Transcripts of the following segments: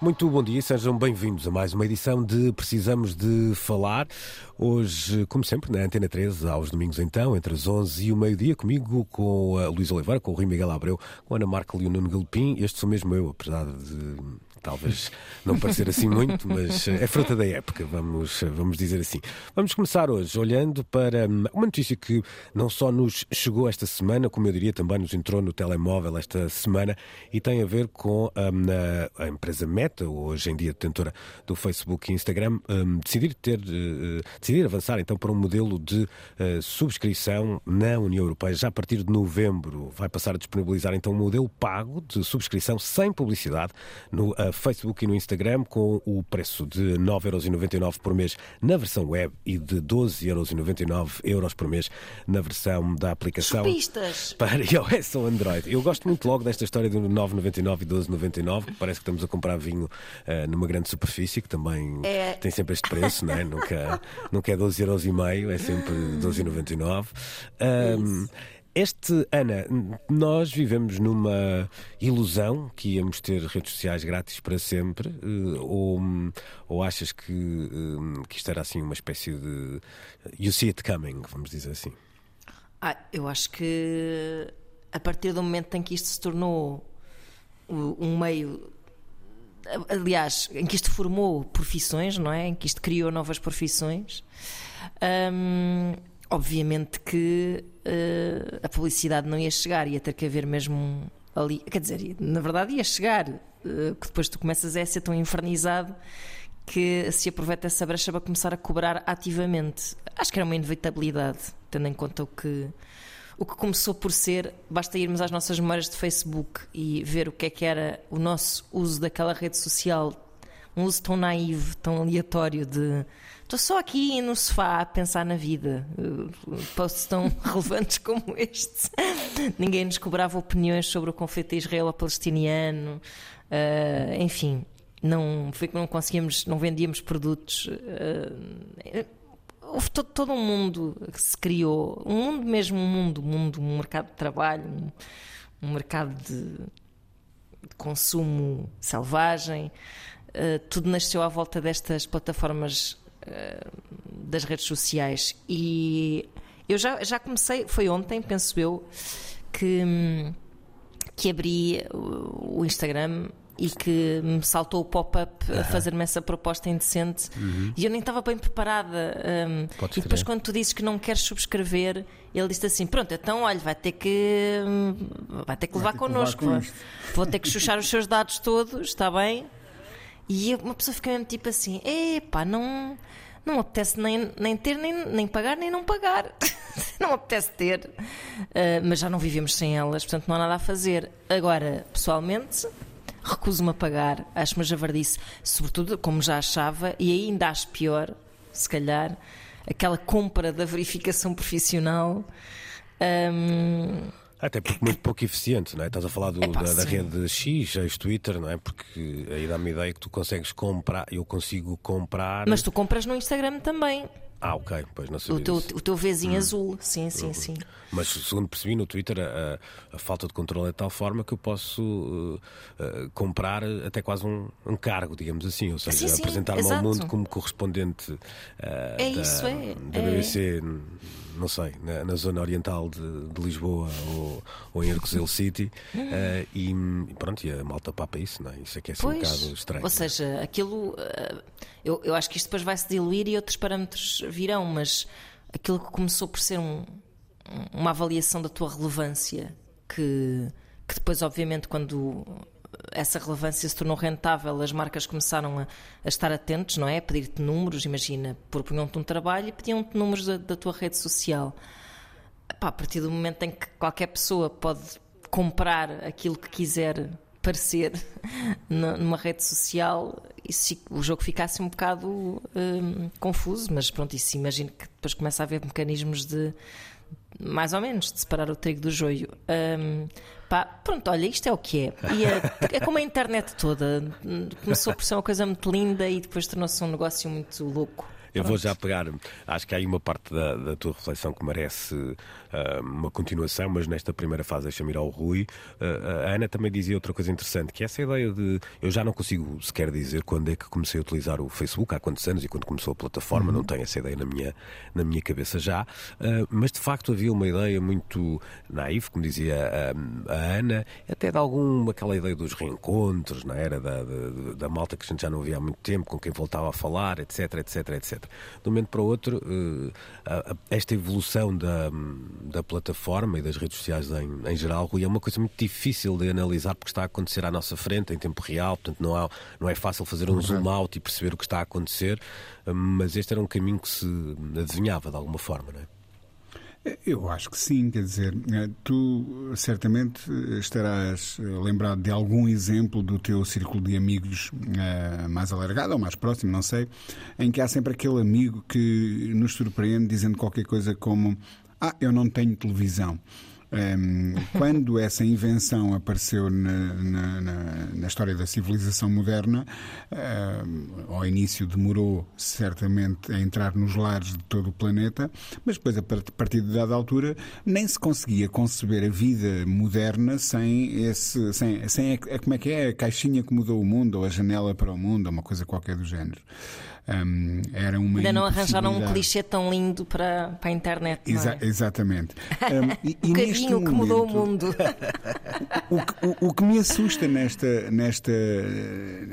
Muito bom dia, sejam bem-vindos a mais uma edição de Precisamos de Falar. Hoje, como sempre, na Antena 13, aos domingos então, entre as 11 e o meio-dia, comigo, com a Luís Oliveira, com o Rui Miguel Abreu, com a Ana Marca e o Nuno Galpim. Este sou mesmo eu, apesar de talvez não parecer assim muito, mas é fruta da época, vamos, vamos dizer assim. Vamos começar hoje olhando para hum, uma notícia que não só nos chegou esta semana, como eu diria também nos entrou no telemóvel esta semana e tem a ver com a, a, empresa Meta, hoje em dia detentora do Facebook e Instagram, um, decidir ter uh, decidir avançar então para um modelo de uh, subscrição na União Europeia já a partir de novembro. Vai passar a disponibilizar então um modelo pago de subscrição sem publicidade no uh, Facebook e no Instagram, com o preço de 9,99€ por mês na versão web e de 12,99€ euros por mês na versão da aplicação Chupistas. para iOS ou Android. Eu gosto muito logo desta história do 9,99€ e 12,99€, que parece que estamos a comprar vinho uh, numa grande superfície, que também É. tem sempre este preço, não é? nunca, nunca é 12,5€, é sempre 12,99€. Um, este, Ana, nós vivemos numa ilusão que íamos ter redes sociais grátis para sempre, eh, ou, ou achas que, eh, que isto era assim uma espécie de. You see it coming, vamos dizer assim? Ah, eu acho que a partir do momento em que isto se tornou um meio. Aliás, em que isto formou profissões, não é? Em que isto criou novas profissões, hum, obviamente que eh, a publicidade não ia chegar, ia ter que haver mesmo ali. Quer dizer, na verdade ia chegar, eh, que depois tu começas a ser tão infernizado que se aproveita essa brecha para começar a cobrar ativamente. Acho que era uma inevitabilidade, tendo em conta o que, o que começou por ser. Basta irmos às nossas memórias de Facebook e ver o que é que era o nosso uso daquela rede social, um uso tão naivo, tão aleatório de. Estou só aqui no sofá a pensar na vida. Uh, Posts tão relevantes como este. Ninguém nos cobrava opiniões sobre o conflito israelo-palestiniano. Uh, enfim, não foi que não conseguíamos, não vendíamos produtos. uh, houve todo, todo um mundo que se criou, um mundo mesmo, um mundo, um mundo, um mercado de trabalho, um, um mercado de, de consumo selvagem. Uh, tudo nasceu à volta destas plataformas uh, das redes sociais e eu já, já comecei, foi ontem, penso eu, que, que abri o o Instagram e que me saltou o pop-up a fazer-me essa proposta indecente e eu nem estava bem preparada. hum, Podes e depois, quando tu dizes que não queres subscrever, ele disse assim: Pronto, então olha, vai ter que, vai ter que levar ter que levar connosco. vá. isto." Vou ter que chuchar os seus dados todos, está bem? E uma pessoa fica mesmo tipo assim: Epá, não. Não apetece nem, nem ter, nem, nem pagar, nem não pagar. não apetece ter. Ah, mas já não vivemos sem elas, portanto não há nada a fazer. Agora, pessoalmente, recuso-me a pagar. Acho uma javardice. Sobretudo, como já achava, e ainda acho pior, se calhar, aquela compra da verificação profissional. Ahm, Até porque muito pouco eficiente, não é? Estás a falar do- Epá, da, da rede X, ex-Twitter, não é? Porque aí dá-me a ideia que tu consegues comprar, eu consigo comprar. mas tu compras no Instagram também. Ah, ok, pois não O sabia teu, disso. o teu vizinho azul. Sim, sim, sim. Mas segundo percebi no Twitter, a, a falta de controle é de tal forma que eu posso uh, uh, comprar até quase um, um cargo, digamos assim, ou seja, apresentar-me ao mundo como correspondente uh, É da, isso, é, da é. Não sei, na, na zona oriental de, de Lisboa ou, ou em Arcozelo City, uh, e, pronto, e a malta papa isso, não é? Isso é que é assim um bocado estranho. ou seja, aquilo. eh, eu, eu acho que isto depois vai se diluir e outros parâmetros virão, mas aquilo que começou por ser um- uma avaliação da tua relevância, que, que depois, obviamente, quando essa relevância se tornou rentável, as marcas começaram a, a estar atentos, não é? A pedir-te números, imagina, propunham-te um trabalho e pediam-te números da, da tua rede social. Epá, a partir do momento em que qualquer pessoa pode comprar aquilo que quiser aparecer numa rede social, isso, o jogo ficasse um bocado um, confuso, mas pronto, isso imagino que depois começa a haver mecanismos de mais ou menos, de separar o trigo do joio. Um, pá, pronto, olha, isto é o que é. é. é. como a internet toda. Começou por ser uma coisa muito linda e depois tornou-se um negócio muito louco. Eu vou já pegar, acho que há aí uma parte da, da tua reflexão que merece uma continuação, mas nesta primeira fase deixa-me ir ao Rui. Uh, a Ana também dizia outra coisa interessante, que é essa ideia de. Eu já não consigo sequer dizer quando é que comecei a utilizar o Facebook, há quantos anos e quando começou a plataforma, uhum. não tenho essa ideia na minha, na minha cabeça já, mas de facto havia uma ideia muito naiva, como dizia a, a Ana, até de algum, aquela ideia dos reencontros, na era da, da, da malta que a gente já não via há muito tempo, com quem voltava a falar, etc, etc, etc. De um momento para o outro, esta evolução da, da plataforma e das redes sociais em, em geral, Rui, é uma coisa muito difícil de analisar porque está a acontecer à nossa frente em tempo real, portanto não, há, não é fácil fazer um zoom out e perceber o que está a acontecer, eh, mas este era um caminho que se adivinhava de alguma forma, não é? Eu acho que sim, quer dizer, eh, tu certamente estarás lembrado de algum exemplo do teu círculo de amigos uh, mais alargado ou mais próximo, não sei, em que há sempre aquele amigo que nos surpreende dizendo qualquer coisa como: Ah, eu não tenho televisão. Um, quando essa invenção apareceu na, na, na, história da civilização moderna, um, ao início demorou certamente a entrar nos lares de todo o planeta, mas depois, a partir de dada altura, nem se conseguia conceber a vida moderna sem esse. sem, sem a, como é que é? A caixinha que mudou o mundo, ou a janela para o mundo, ou uma coisa qualquer do género. Um, era uma Ainda não arranjaram um clichê tão lindo para, para a internet. Exa é? Exatamente. Um, e, e bocadinho que mudou o mundo. o, que, o, o, que me assusta nesta, nesta,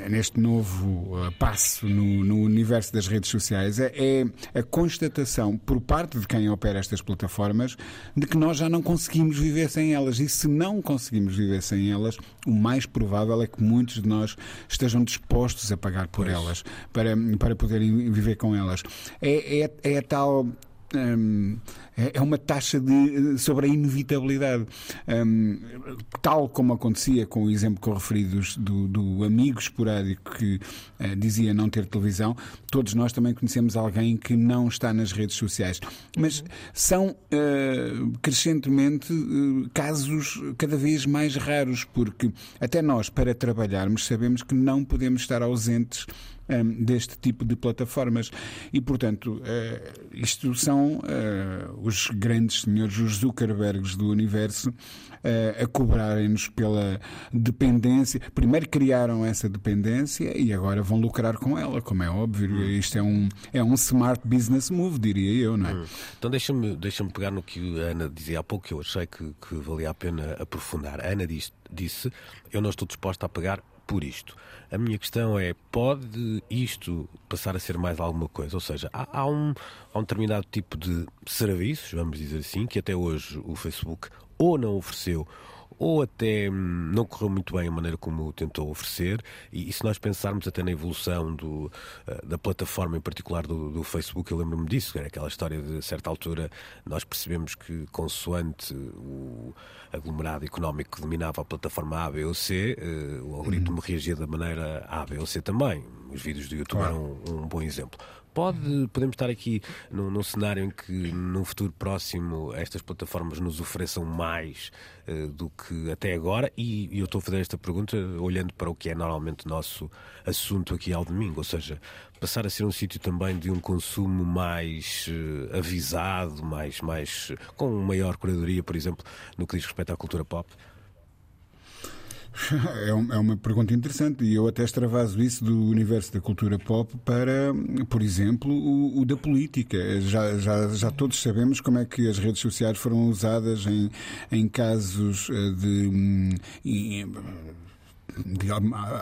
neste novo uh, passo no, no, universo das redes sociais é, é a constatação por parte de quem opera estas plataformas de que nós já não conseguimos viver sem elas. E se não conseguimos viver sem elas, o mais provável é que muitos de nós estejam dispostos a pagar por pois. elas para, para poderem viver com elas. É, é, é a tal é, é uma taxa de, sobre a inevitabilidade. Um, tal como acontecia com o exemplo que eu referi dos, do, do amigo esporádico que uh, dizia não ter televisão, todos nós também conhecemos alguém que não está nas redes sociais. Mas são uh, crescentemente uh, casos cada vez mais raros, porque até nós, para trabalharmos, sabemos que não podemos estar ausentes um, deste tipo de plataformas. E, portanto, uh, isto são uh, os grandes senhores, os Zuckerbergs do universo, uh, a cobrarem-nos pela dependência. Primeiro criaram essa dependência e agora vão lucrar com ela, como é óbvio. Hum. Isto é um, é um smart business move, diria eu, não é? Hum. Então deixa-me deixa pegar no que a Ana dizia há pouco, que eu achei que, que valia a pena aprofundar. A Ana disse, disse: Eu não estou disposta a pagar por isto. A minha questão é: pode isto passar a ser mais alguma coisa? Ou seja, há, há, um, há um determinado tipo de serviços, vamos dizer assim, que até hoje o Facebook ou não ofereceu ou até hum, não correu muito bem a maneira como tentou oferecer, e, e se nós pensarmos até na evolução do, uh, da plataforma, em particular do, do Facebook, eu lembro-me disso, era aquela história de, a certa altura, nós percebemos que, consoante o aglomerado económico que dominava a plataforma A, B ou C, uh, o algoritmo uhum. reagia da maneira A, B ou C também. Os vídeos do YouTube claro. eram um, um bom exemplo. Pode, podemos estar aqui num, num, cenário em que, num futuro próximo, estas plataformas nos ofereçam mais uh, do que até agora? E, e, eu estou a fazer esta pergunta olhando para o que é normalmente nosso assunto aqui ao domingo, ou seja, passar a ser um sítio também de um consumo mais uh, avisado, mais, mais com maior curadoria, por exemplo, no que diz respeito à cultura pop? É, é uma pergunta interessante e eu até extravaso isso do universo da cultura pop para, por exemplo, o, o da política. Já, já, já todos sabemos como é que as redes sociais foram usadas em, em casos eh, de. Hum, de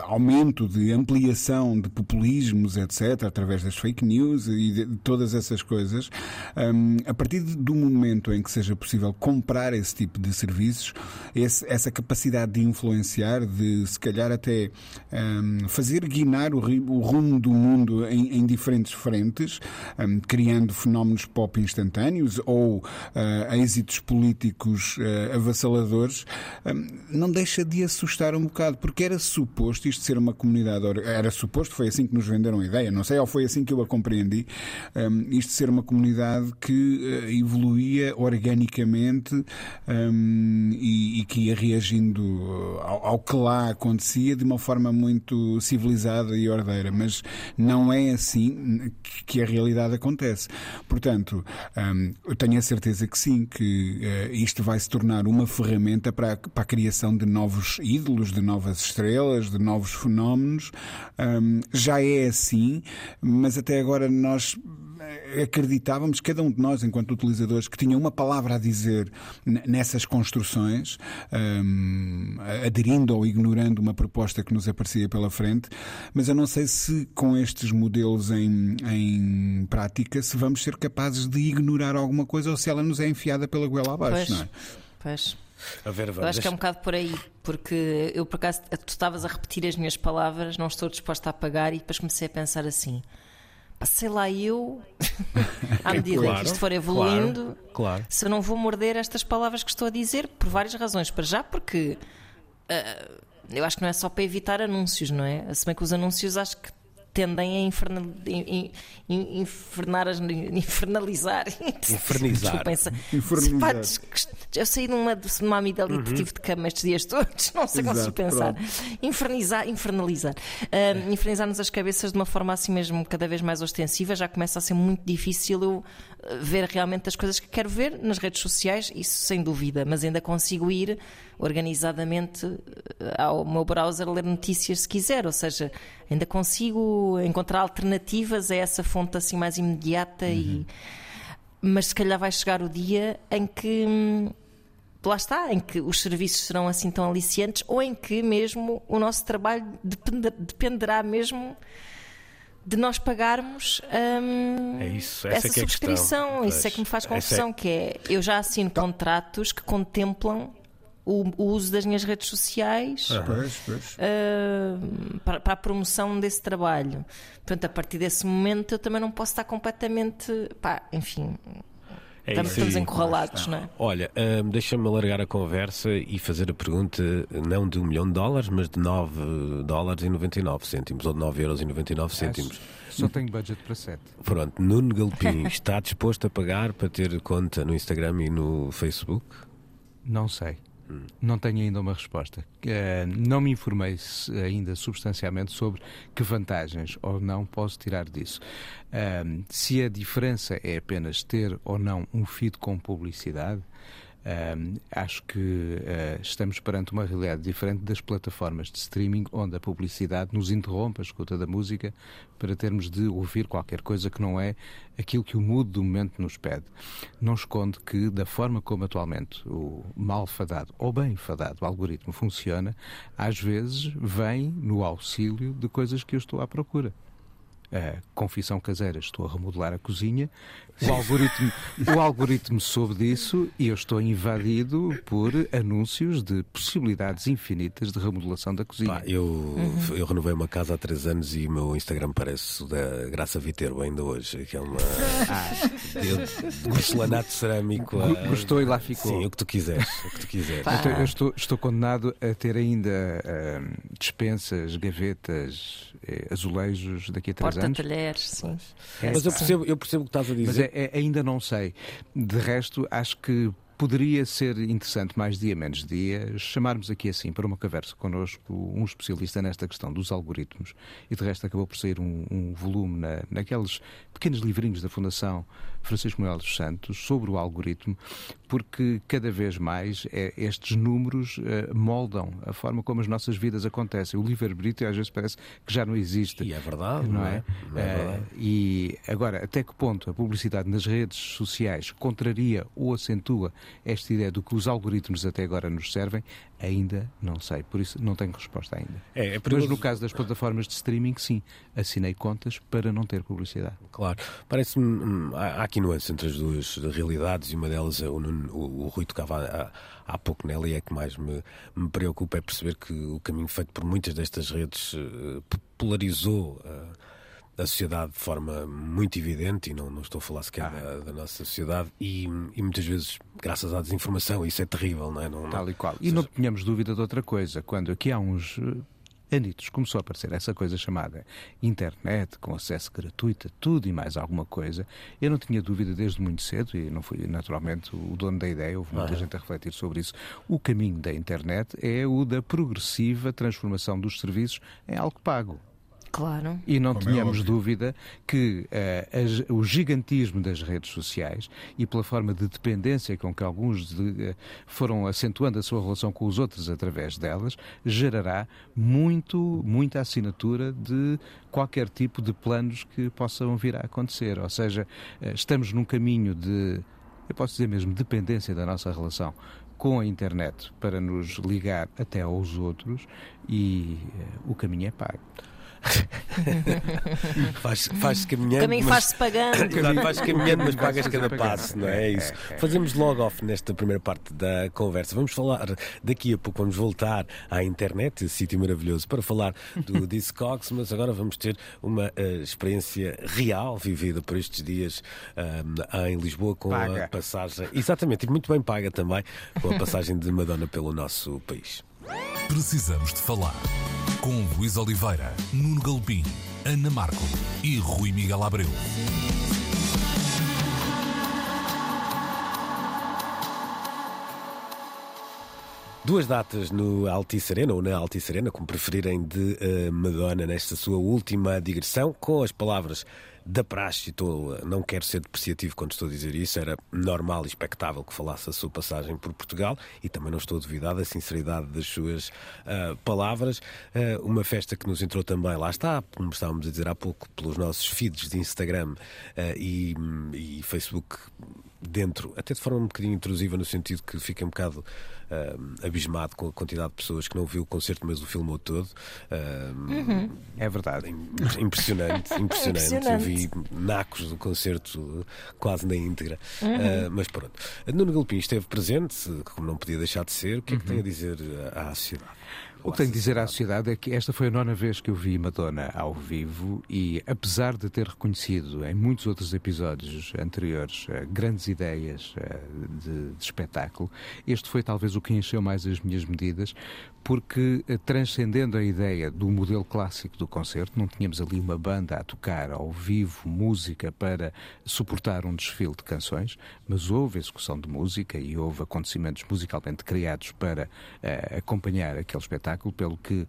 aumento, de ampliação de populismos, etc., através das fake news e de todas essas coisas, um, a partir do momento em que seja possível comprar esse tipo de serviços, esse, essa capacidade de influenciar, de se calhar até um, fazer guinar o, o, rumo do mundo em, em diferentes frentes, um, criando fenómenos pop instantâneos ou uh, êxitos políticos uh, avassaladores, não deixa de assustar um bocado, porque era suposto isto ser uma comunidade. Era suposto, foi assim que nos venderam a ideia, não sei, ou foi assim que eu a compreendi, um, isto ser uma comunidade que uh, evoluía organicamente um, e, e, que ia reagindo ao, ao, que lá acontecia de uma forma muito civilizada e ordeira, mas não é assim que a realidade acontece. Portanto, um, eu tenho a certeza que sim, que uh, isto vai se tornar uma ferramenta para a, para a criação de novos ídolos, de novas estrelas, de novos fenómenos. Um, já é assim, mas até agora nós acreditávamos, cada um de nós, enquanto utilizadores, que tinha uma palavra a dizer nessas construções, um, aderindo ou ignorando uma proposta que nos aparecia pela frente, mas eu não sei se com estes modelos em, em prática se vamos ser capazes de ignorar alguma coisa ou se ela nos é enfiada pela goela abaixo, pois, não é? Pois. A ver, eu acho que é um bocado por aí, porque eu por acaso tu estavas a repetir as minhas palavras, não estou disposta a pagar e depois comecei a pensar assim sei lá eu, à medida claro, que isto for evoluindo, claro, claro. se eu não vou morder estas palavras que estou a dizer, por várias razões. Para já, porque uh, eu acho que não é só para evitar anúncios, não é? Se bem que os anúncios acho que tendem a infernal, infernar, infernalizar. Infernizar. Infernizar. Eu saí de uma, de uma amígdala uhum. tive de cama estes dias todos, não sei como se pensar. Infernizar, infernalizar. Uh, infernizar-nos as cabeças de uma forma assim mesmo cada vez mais ostensiva, já começa a ser muito difícil eu ver realmente as coisas que quero ver nas redes sociais, isso sem dúvida, mas ainda consigo ir organizadamente eh, ao meu browser ler notícias se quiser, ou seja, ainda consigo encontrar alternativas a essa fonte assim mais imediata uhum. e mas se calhar vai chegar o dia em que hum, lá está, em que os serviços serão assim tão aliciantes ou em que mesmo o nosso trabalho dependerá mesmo de nós pagarmos hum, é isso, essa, essa é subscrição. É isso é que me faz confusão, é... que é eu já assino tá. contratos que contemplam o, o, uso das minhas redes sociais Uh, para, para, a promoção desse trabalho. Portanto, a partir desse momento eu também não posso estar completamente. Pá, enfim, é estamos, estamos encurralados, não é? Olha, hum, deixa-me alargar a conversa e fazer a pergunta não de um milhão de dólares, mas de 9 dólares e 99 cêntimos, ou de 9 euros e 99 cêntimos. Só tenho budget para 7. Pronto, Nuno Galpim está disposto a pagar para ter conta no Instagram e no Facebook? Não sei. Não tenho ainda uma resposta. Uh, não me informei ainda substancialmente sobre que vantagens ou não posso tirar disso. Uh, se a diferença é apenas ter ou não um feed com publicidade, Acho que uh, estamos perante uma realidade diferente das plataformas de streaming, onde a publicidade nos interrompe a escuta da música para termos de ouvir qualquer coisa que não é aquilo que o mood do momento nos pede. Não esconde que, da forma como atualmente o mal fadado ou bem fadado algoritmo funciona, às vezes vem no auxílio de coisas que eu estou à procura. Uh, confissão caseira, estou a remodelar a cozinha, o algoritmo, o algoritmo soube disso e eu estou invadido por anúncios de possibilidades infinitas de remodelação da cozinha. Pá, eu, uhum. eu renovei uma casa há três anos e o meu Instagram parece da Graça Viterbo ainda hoje, que é uma ah, porcelanato cerâmico. A... Gostou e lá ficou. Sim, o que tu quiseres. O que tu quiseres. Então, eu estou, estou condenado a ter ainda uh, dispensas, gavetas, eh, azulejos daqui a três anos. Porta-talheres, sim. É, Mas eu percebo, eu percebo o que estás a dizer. É, é, ainda não sei. De resto, acho que poderia ser interessante, mais dia menos dia, chamarmos aqui assim para uma conversa connosco um especialista nesta questão dos algoritmos. E de resto acabou por sair um, um volume na, naqueles pequenos livrinhos da Fundação Francisco Manuel dos Santos sobre o algoritmo, porque cada vez mais é, estes números uh, moldam a forma como as nossas vidas acontecem. O livre-arbítrio às vezes parece que já não existe. E é verdade, não, é? Não é? é uh, e agora, até que ponto a publicidade nas redes sociais contraria ou acentua esta ideia do que os algoritmos até agora nos servem, ainda não sei. Por isso não tenho resposta ainda. É, é Mas no caso das plataformas de streaming, sim, assinei contas para não ter publicidade. Claro. Parece-me. Hum, há aqui nuances entre as duas realidades e uma delas, é o, o, o Rui tocava há, há pouco nela e é que mais me, me preocupa é perceber que o caminho feito por muitas destas redes uh, polarizou. Uh, da sociedade de forma muito evidente, e não, não estou a falar sequer ah. da, da, nossa sociedade, e, e, muitas vezes graças à desinformação, isso é terrível, não é? Não, Tal e qual. E não tenhamos dúvida de outra coisa, quando aqui há uns anitos, começou a aparecer essa coisa chamada internet, com acesso gratuito a tudo e mais alguma coisa. Eu não tinha dúvida desde muito cedo, e não fui naturalmente o dono da ideia, houve muita ah. gente a refletir sobre isso. O caminho da internet é o da progressiva transformação dos serviços em algo pago. Claro. E não Como é tínhamos é dúvida que uh, as, o gigantismo das redes sociais e pela forma de dependência com que alguns de, uh, foram acentuando a sua relação com os outros através delas, gerará muito, muita assinatura de qualquer tipo de planos que possam vir a acontecer. Ou seja, uh, estamos num caminho de, eu posso dizer mesmo, dependência da nossa relação com a internet para nos ligar até aos outros e o caminho é pago. faz, faz caminhando. Também faz-se pagando. faz caminhando, mas pagas cada passo, não é? é isso. É, é. Fazemos logo off nesta primeira parte da conversa. Vamos falar daqui a pouco, vamos voltar à internet, sítio maravilhoso, para falar do Discogs, mas agora vamos ter uma uh, experiência real vivida por estes dias uh, em Lisboa com paga. a passagem. Exatamente, e muito bem paga também, com a passagem de Madonna pelo nosso país. Precisamos de falar com Luís Oliveira, Nuno Galpim, Ana Marco e Rui Miguel Abreu. Duas datas no Altice Arena, ou na Altice Arena, como preferirem, de uh, Madonna nesta sua última digressão, com as palavras da praxe, estou, não quero ser depreciativo quando estou a dizer isso, era normal e expectável que falasse a sua passagem por Portugal e também não estou a duvidar da sinceridade das suas uh, palavras. Uh, uma festa que nos entrou também, lá está, como estávamos a dizer há pouco, pelos nossos feeds de Instagram uh, e, e Facebook dentro, até de forma um bocadinho intrusiva, no sentido que fica um bocado uh, abismado com a quantidade de pessoas que não viu o concerto, mas o filmou todo. Uh, uhum. É verdade. Impressionante, impressionante. impressionante. Eu vi nacos do concerto quase na íntegra. Uhum. Uh, mas pronto. Nuno Galpim esteve presente, como não podia deixar de ser. O que é que tem a uhum. dizer à sociedade? O que tenho de dizer à sociedade é que esta foi a nona vez que eu vi Madonna ao vivo e, apesar de ter reconhecido em muitos outros episódios anteriores uh, grandes ideias uh, de, de, espetáculo, este foi talvez o que encheu mais as minhas medidas, porque uh, transcendendo a ideia do modelo clássico do concerto, não tínhamos ali uma banda a tocar ao vivo música para suportar um desfile de canções, mas houve execução de música e houve acontecimentos musicalmente criados para acompanhar aquele espetáculo espetáculo, pelo que uh,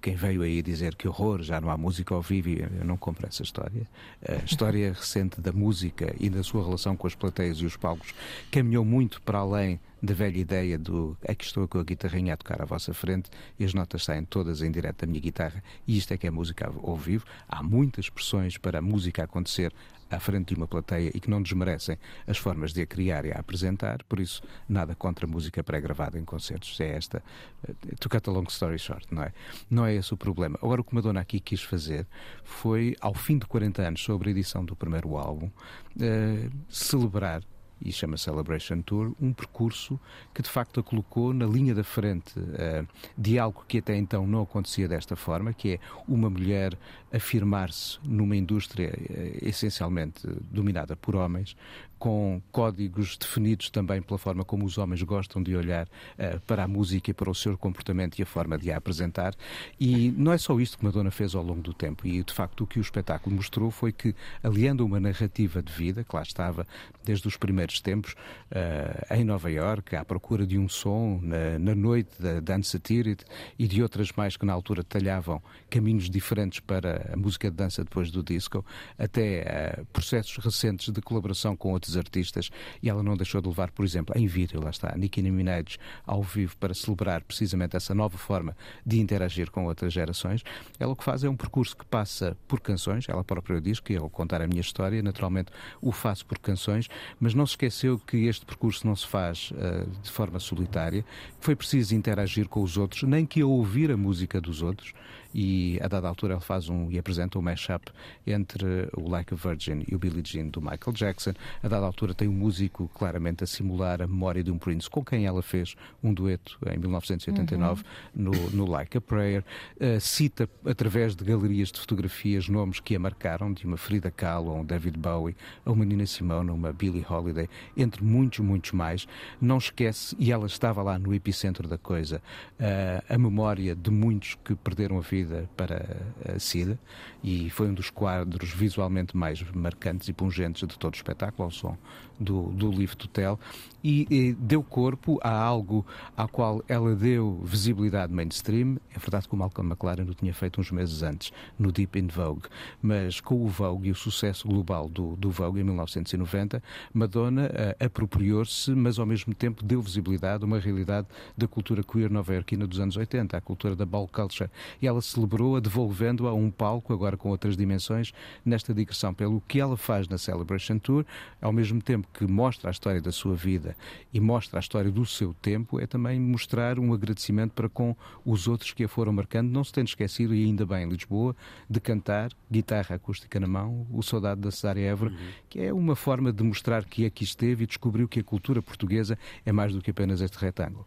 quem veio aí dizer que horror, já não há música ao vivo, eu não compro essa história. A história recente da música e da sua relação com as plateias e os palcos caminhou muito para além da velha ideia do que estou com a guitarrinha a tocar à vossa frente e as notas saem todas em direto da minha guitarra e isto é que é música ao vivo. Há muitas expressões para a música acontecer à frente de uma plateia e que não desmerecem as formas de a criar e a apresentar, por isso nada contra música pré-gravada em concertos. É esta, eh, to cut a long story short, não é? Não é esse o problema. Agora o que Madonna aqui quis fazer foi, ao fim de 40 anos sobre a edição do primeiro álbum, uh, celebrar e chama Celebration Tour, um percurso que de facto a colocou na linha da frente uh, de algo que até então não acontecia desta forma, que é uma mulher afirmar-se numa indústria uh, essencialmente dominada por homens, com códigos definidos também pela forma como os homens gostam de olhar uh, para a música e para o seu comportamento e a forma de a apresentar. E não é só isto que Madonna fez ao longo do tempo. E de facto o que o espetáculo mostrou foi que, aliando uma narrativa de vida, que lá estava desde os primeiros tempos, uh, em Nova York, à procura de um som, na, na noite da Dance Satiric e de outras mais que na altura detalhavam caminhos diferentes para a música de dança depois do disco, até uh, processos recentes de colaboração com outros artistas e ela não deixou de levar, por exemplo, em vídeo, lá está, Nicki Minaj ao vivo para celebrar precisamente essa nova forma de interagir com outras gerações. Ela o que faz é um percurso que passa por canções, ela própria diz que ao contar a minha história, naturalmente o faço por canções, mas não se esqueceu que este percurso não se faz uh, de forma solitária, que foi preciso interagir com os outros, nem que a ouvir a música dos outros e a dada altura ele faz um e apresenta um mashup entre o Like a Virgin e o Billie Jean do Michael Jackson. A dada altura tem um músico claramente a simular a memória de um Prince com quem ela fez um dueto em 1989 uhum. no, no Like a Prayer. Uh, cita através de galerias de fotografias nomes que a marcaram, de uma Frida Kahlo, um David Bowie, a uma Nina Simone, uma Billie Holiday, entre muitos, muitos mais. Não esquece, e ela estava lá no epicentro da coisa, uh, a memória de muitos que perderam a vida para a SIDA e foi um dos quadros visualmente mais marcantes e pungentes de todo o espetáculo, ao som do, do Live to Tell, e, e, deu corpo a algo ao qual ela deu visibilidade mainstream. É verdade que o Malcolm McLaren o tinha feito uns meses antes, no Deep in Vogue, mas com o Vogue e o sucesso global do, do Vogue em 1990, Madonna uh, apropriou-se, mas ao mesmo tempo deu visibilidade a uma realidade da cultura queer nova-iorquina dos anos 80, a cultura da ball culture, e ela celebrou-a devolvendo-a a um palco, agora com outras dimensões, nesta digressão pelo que ela faz na Celebration Tour, ao mesmo tempo que mostra a história da sua vida e mostra a história do seu tempo, é também mostrar um agradecimento para com os outros que a foram marcando, não se tendo esquecido, e ainda bem em Lisboa, de cantar, guitarra acústica na mão, o Saudade da Cesária Évora, uhum. que é uma forma de mostrar que aqui esteve e descobriu que a cultura portuguesa é mais do que apenas este retângulo.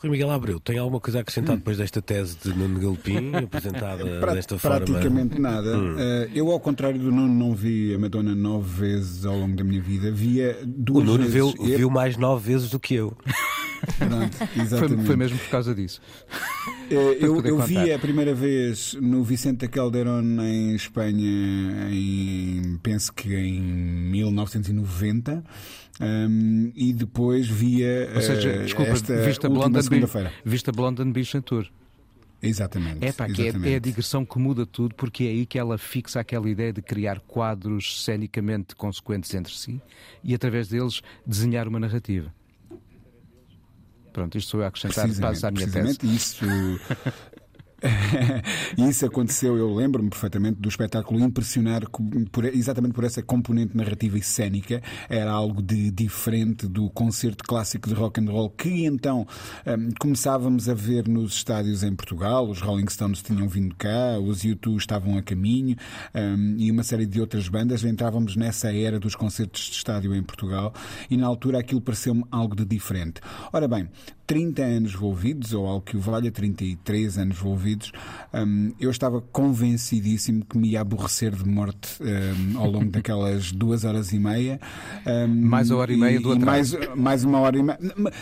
Rui Miguel Abreu, tem alguma coisa a acrescentar depois desta tese de Nuno Galpim, apresentada desta forma? Praticamente nada. Hum. Uh, eu, ao contrário do Nuno, não vi a Madonna nove vezes ao longo da minha vida. Via duas o Nuno vezes. Viu, eu... viu mais nove vezes do que eu. Pronto, exatamente. Foi, foi mesmo por causa disso. Uh, eu, eu vi a primeira vez no Vicente Calderón em Espanha, em, penso que em 1990. Um, e depois via Ou seja, uh, desculpa, esta vista Blonde segunda-feira. Vista Blonde Beach Tour. Exatamente. É, pá, exatamente. É, é, a digressão que muda tudo, porque é aí que ela fixa aquela ideia de criar quadros cenicamente consequentes entre si e, através deles, desenhar uma narrativa. Pronto, isto sou eu a acrescentar para a minha tese. Isso isso aconteceu, eu lembro-me perfeitamente do espetáculo impressionar por, exatamente por essa componente narrativa e cénica. Era algo de diferente do concerto clássico de rock and roll que então um, começávamos a ver nos estádios em Portugal. Os Rolling Stones tinham vindo cá, os U2 estavam a caminho um, e uma série de outras bandas. Entrávamos nessa era dos concertos de estádio em Portugal e na altura aquilo pareceu-me algo de diferente. Ora bem, 30 anos envolvidos, ou algo que o valha, 33 anos envolvidos, um, eu estava convencidíssimo que me ia aborrecer de morte um, ao longo daquelas duas horas e meia. Um, mais a hora e meia do atraso. Mais, mais uma hora e meia.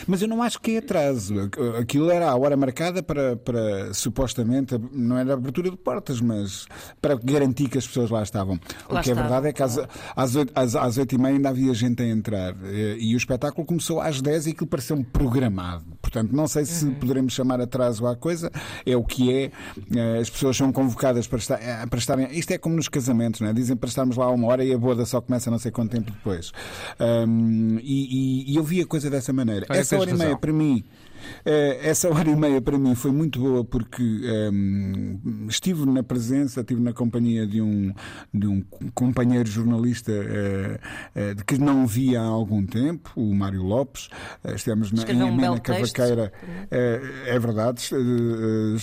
Mas eu não acho que é atraso. Aquilo era a hora marcada para, para supostamente, não era abertura de portas, mas para garantir que as pessoas lá estavam. Lá o que é verdade é que às, às, 8, às, às 8 e meia ainda havia gente a entrar. E o espetáculo começou às 10 e aquilo pareceu-me programado. Portanto, não sei se uhum. poderemos chamar atraso à coisa, é o que é. Eh, as pessoas são convocadas para, estar, eh, para estarem. Isto é como nos casamentos, não é? Dizem para estarmos lá uma hora e a boda só começa não sei quanto tempo depois. Um, e, e, e, eu vi a coisa dessa maneira. Essa hora e meia, para mim. Eh, essa hora e meia para mim foi muito boa porque um, ehm, estive na presença, estive na companhia de um, de um companheiro jornalista uh, uh, de que não via há algum tempo, o Mário Lopes. Uh, estivemos na, em Amena Cavaqueira. é verdade,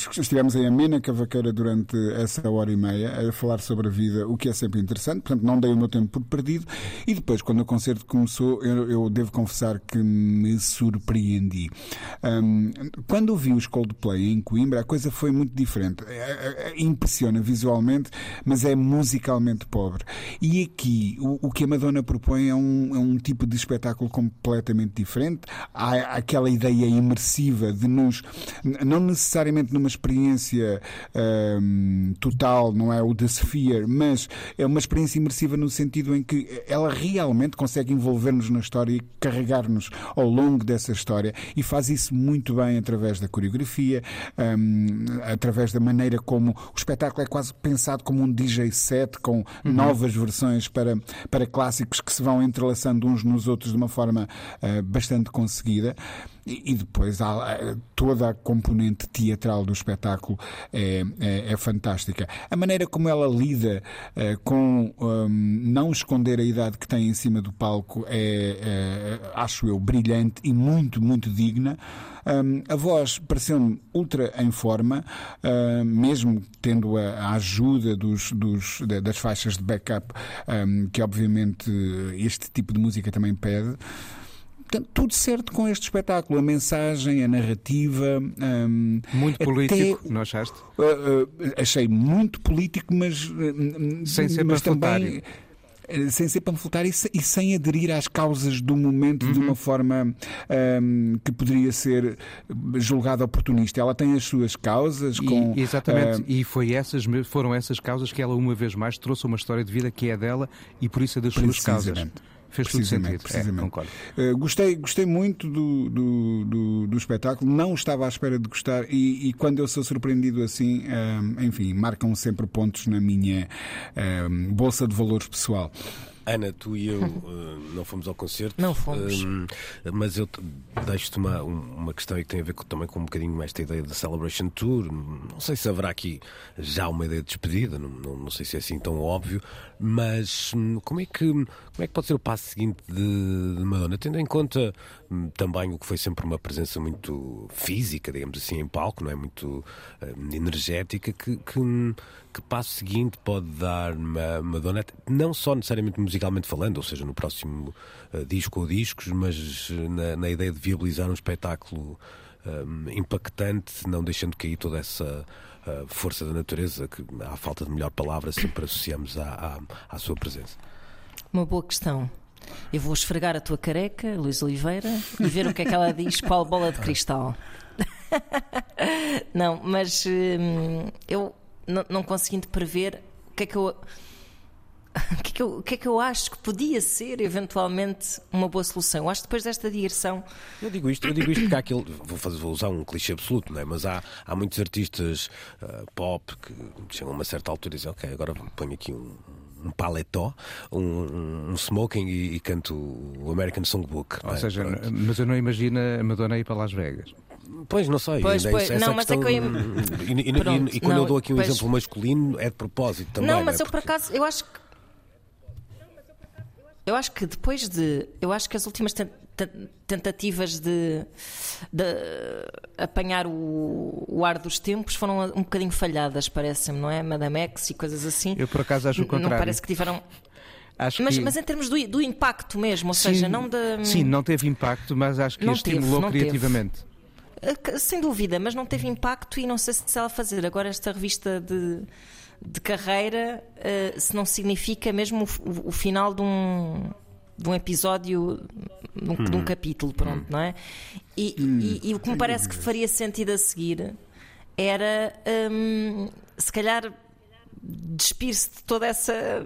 estivemos em Amena Cavaqueira durante essa hora e meia a falar sobre a vida, o que é sempre interessante. Portanto, não dei o meu tempo por perdido. E depois, quando o concerto começou, eu, eu devo confessar que me surpreendi. Um, quando vi os Coldplay em Coimbra, a coisa foi muito diferente. É, é, é, impressiona visualmente, mas é musicalmente pobre. E aqui, o, o que a Madonna propõe é um, é um, tipo de espetáculo completamente diferente. Há aquela ideia imersiva de nos, não necessariamente numa experiência um, total, não é o The Sphere, mas é uma experiência imersiva no sentido em que ela realmente consegue envolver-nos na história e carregar-nos ao longo dessa história e faz isso muito bem através da coreografia, um, através da maneira como o espetáculo é quase pensado como um DJ set com uhum. novas versões para, para clássicos que se vão entrelaçando uns nos outros de uma forma uh, bastante conseguida. E, e, depois há, toda a componente teatral do espetáculo é, é, é fantástica. A maneira como ela lida uh, com um, não esconder a idade que tem em cima do palco é, é acho eu, brilhante e muito, muito digna. Um, a voz pareceu-me ultra em forma, uh, mesmo tendo a, a ajuda dos, dos, das faixas de backup, um, que obviamente este tipo de música também pede. Portanto, tudo certo com este espetáculo. A mensagem, a narrativa. Um, muito político, até, não achaste? Uh, uh, achei muito político, mas. Sem ser mas também. Eh, sem ser panfletário e, sem aderir às causas do momento uhum. de uma forma um, que poderia ser julgada oportunista. Ela tem as suas causas e, com. Exatamente, uh... e foi essas, foram essas causas que ela uma vez mais trouxe uma história de vida que é dela e por isso é das suas causas. Fez tudo sentido. Precisamente. É, concordo. Uh, gostei, gostei muito do, do, do, do, espetáculo, não estava à espera de gostar e, e quando eu sou surpreendido assim, uh, enfim, marcam sempre pontos na minha uh, bolsa de valores pessoal. Ana, tu e eu uh, não fomos ao concerto. Não fomos. Mas eu deixo-te uma, uma questão que tem a ver com, também com um bocadinho esta ideia da Celebration Tour. Não sei se haverá aqui já uma ideia de despedida, não, não, não sei se é assim tão óbvio, mas hum, como é que, como é que pode ser o passo seguinte de, de Madonna, tendo em conta hum, também o que foi sempre uma presença muito física, digamos assim, em palco, não é? Muito hum, energética, que, que, que passo seguinte pode dar Madonna, não só necessariamente musicalmente falando, ou seja, no próximo uh, disco ou discos, mas na, na, ideia de viabilizar um espetáculo impactante, não deixando cair toda essa força da natureza, que, à falta de melhor palavra, sempre associamos à, à, à sua presença? Uma boa questão. Eu vou esfregar a tua careca, Luís Oliveira, e ver o que é que ela diz, qual bola de cristal. não, mas hum, eu não, não conseguindo prever o que é que eu o que, é que eu, o que é que eu acho que podia ser eventualmente uma boa solução? Eu acho que depois desta digressão. Eu digo isto, eu digo isto porque há aquele. Vou, fazer, vou usar um clichê absoluto, não é? mas há, há muitos artistas uh, pop que chegam a uma certa altura e dizem: Ok, agora ponho aqui um, um paletó, um, um smoking e, e, canto o American Songbook. Ou é? seja, Pronto. mas eu não imagino a Madonna ir para Las Vegas. Pois, não sei. Pois, pois, não, mas questão... é que eu... E, e, Pronto, e, quando não, eu dou aqui um pois... exemplo masculino, é de propósito também. Não, mas é? eu por acaso, eu acho que eu acho que depois de. Eu acho que as últimas tentativas de, de apanhar o, o, ar dos tempos foram um bocadinho falhadas, parece-me, não é? Madame X e coisas assim. Eu por acaso acho o contrário. Não parece que tiveram. Acho mas, que... mas em termos do, do impacto mesmo, ou sim, seja, não de. Sim, não teve impacto, mas acho que não estimulou teve, criativamente. Teve. Sem dúvida, mas não teve impacto e não sei se ela fazer agora esta revista de de carreira uh, se não significa mesmo o, o, final de um, de um episódio, de um, hum. de um capítulo, pronto, hum. não é? E, hum. e, e, o que me parece que faria sentido a seguir era, um, se calhar, despir-se de toda essa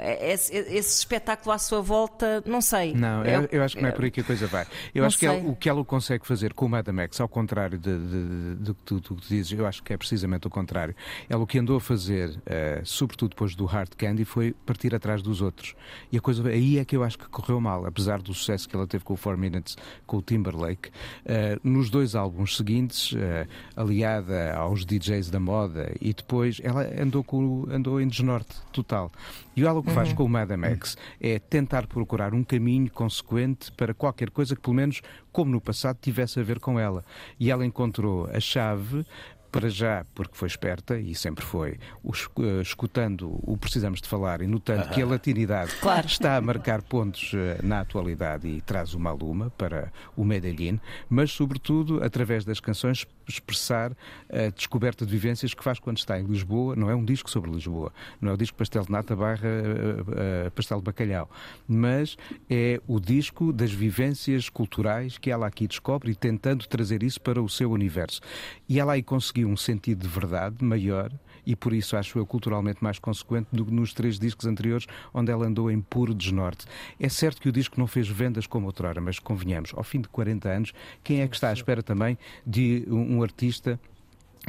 esse, esse, espetáculo à sua volta, não sei. Não, eu, eu acho que não é por aí que a coisa vai. Eu acho que ela, o que ela consegue fazer com o Madame X, ao contrário do que tu, dizes, eu acho que é precisamente o contrário. Ela o que andou a fazer, uh, sobretudo depois do Hard Candy, foi partir atrás dos outros. E a coisa aí é que eu acho que correu mal, apesar do sucesso que ela teve com o 4 Minutes, com o Timberlake. Uh, nos dois álbuns seguintes, uh, aliada aos DJs da moda, e depois ela andou, com, andou em desnorte total. E ela o que faz uhum. com o Madame X é tentar procurar um caminho consequente para qualquer coisa que, pelo menos, como no passado, tivesse a ver com ela. E ela encontrou a chave para já, porque foi esperta e sempre foi, eh, escutando o Precisamos de Falar e notando que a latinidade claro. está a marcar pontos eh, na atualidade e traz uma aluma para o Medellín, mas, sobretudo, através das canções, expressar a descoberta de vivências que faz quando está em Lisboa. Não é um disco sobre Lisboa, não é o disco Pastel de Nata barra uh, uh, Pastel de Bacalhau, mas é o disco das vivências culturais que ela aqui descobre e tentando trazer isso para o seu universo. E ela aí conseguiu um sentido de verdade maior e por isso acho eu culturalmente mais consequente do que nos três discos anteriores, onde ela andou em puro desnorte. É certo que o disco não fez vendas como outrora, mas convenhamos, ao fim de 40 anos, quem é que está à espera também de um artista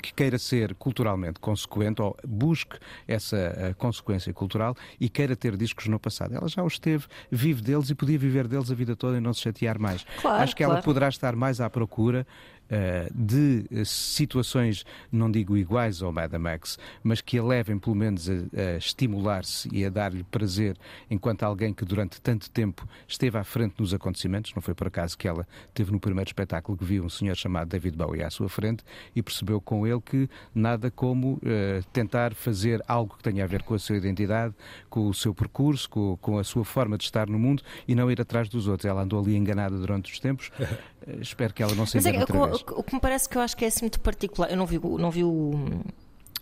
que queira ser culturalmente consequente ou busque essa uh, consequência cultural e queira ter discos no passado. Ela já os teve, vive deles e podia viver deles a vida toda e não se chatear mais. Claro, Acho que claro. ela poderá estar mais à procura de uh, situações, não digo iguais ao Madame Max, mas que a levem pelo menos a, a estimular-se e a dar-lhe prazer enquanto alguém que durante tanto tempo esteve à frente nos acontecimentos. Não foi por acaso que ela teve no primeiro espetáculo que viu um senhor chamado David Bowie à sua frente e percebeu com ele que nada como uh, tentar fazer algo que tenha a ver com a sua identidade, com o seu percurso, com, com, a sua forma de estar no mundo e não ir atrás dos outros. Ela andou ali enganada durante os tempos. Uh, espero que ela não se engane Mas é, outra o, vez. O, o que me parece que eu acho que é assim muito particular. Eu não vi, o- não vi o.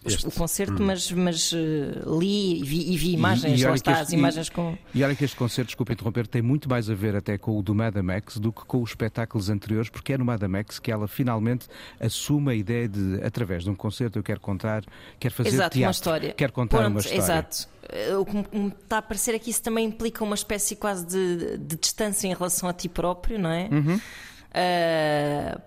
Este. O concerto, mas, mas eh, li e vi, e vi imagens, e lá olha está, que as este- imagens com. E olha que este concerto, desculpa interromper, tem muito mais a ver até com o do Madame X do que com os espetáculos anteriores, porque é no Madame X que ela finalmente assume a ideia de, através de um concerto, eu quero contar, quero fazer Exato, teatro, uma história. quero contar Pronto, uma história. Exato. Eh, O que me- está a parecer aqui isso também implica uma espécie quase de, de distância em relação a ti próprio, não é? Uhum. Eh,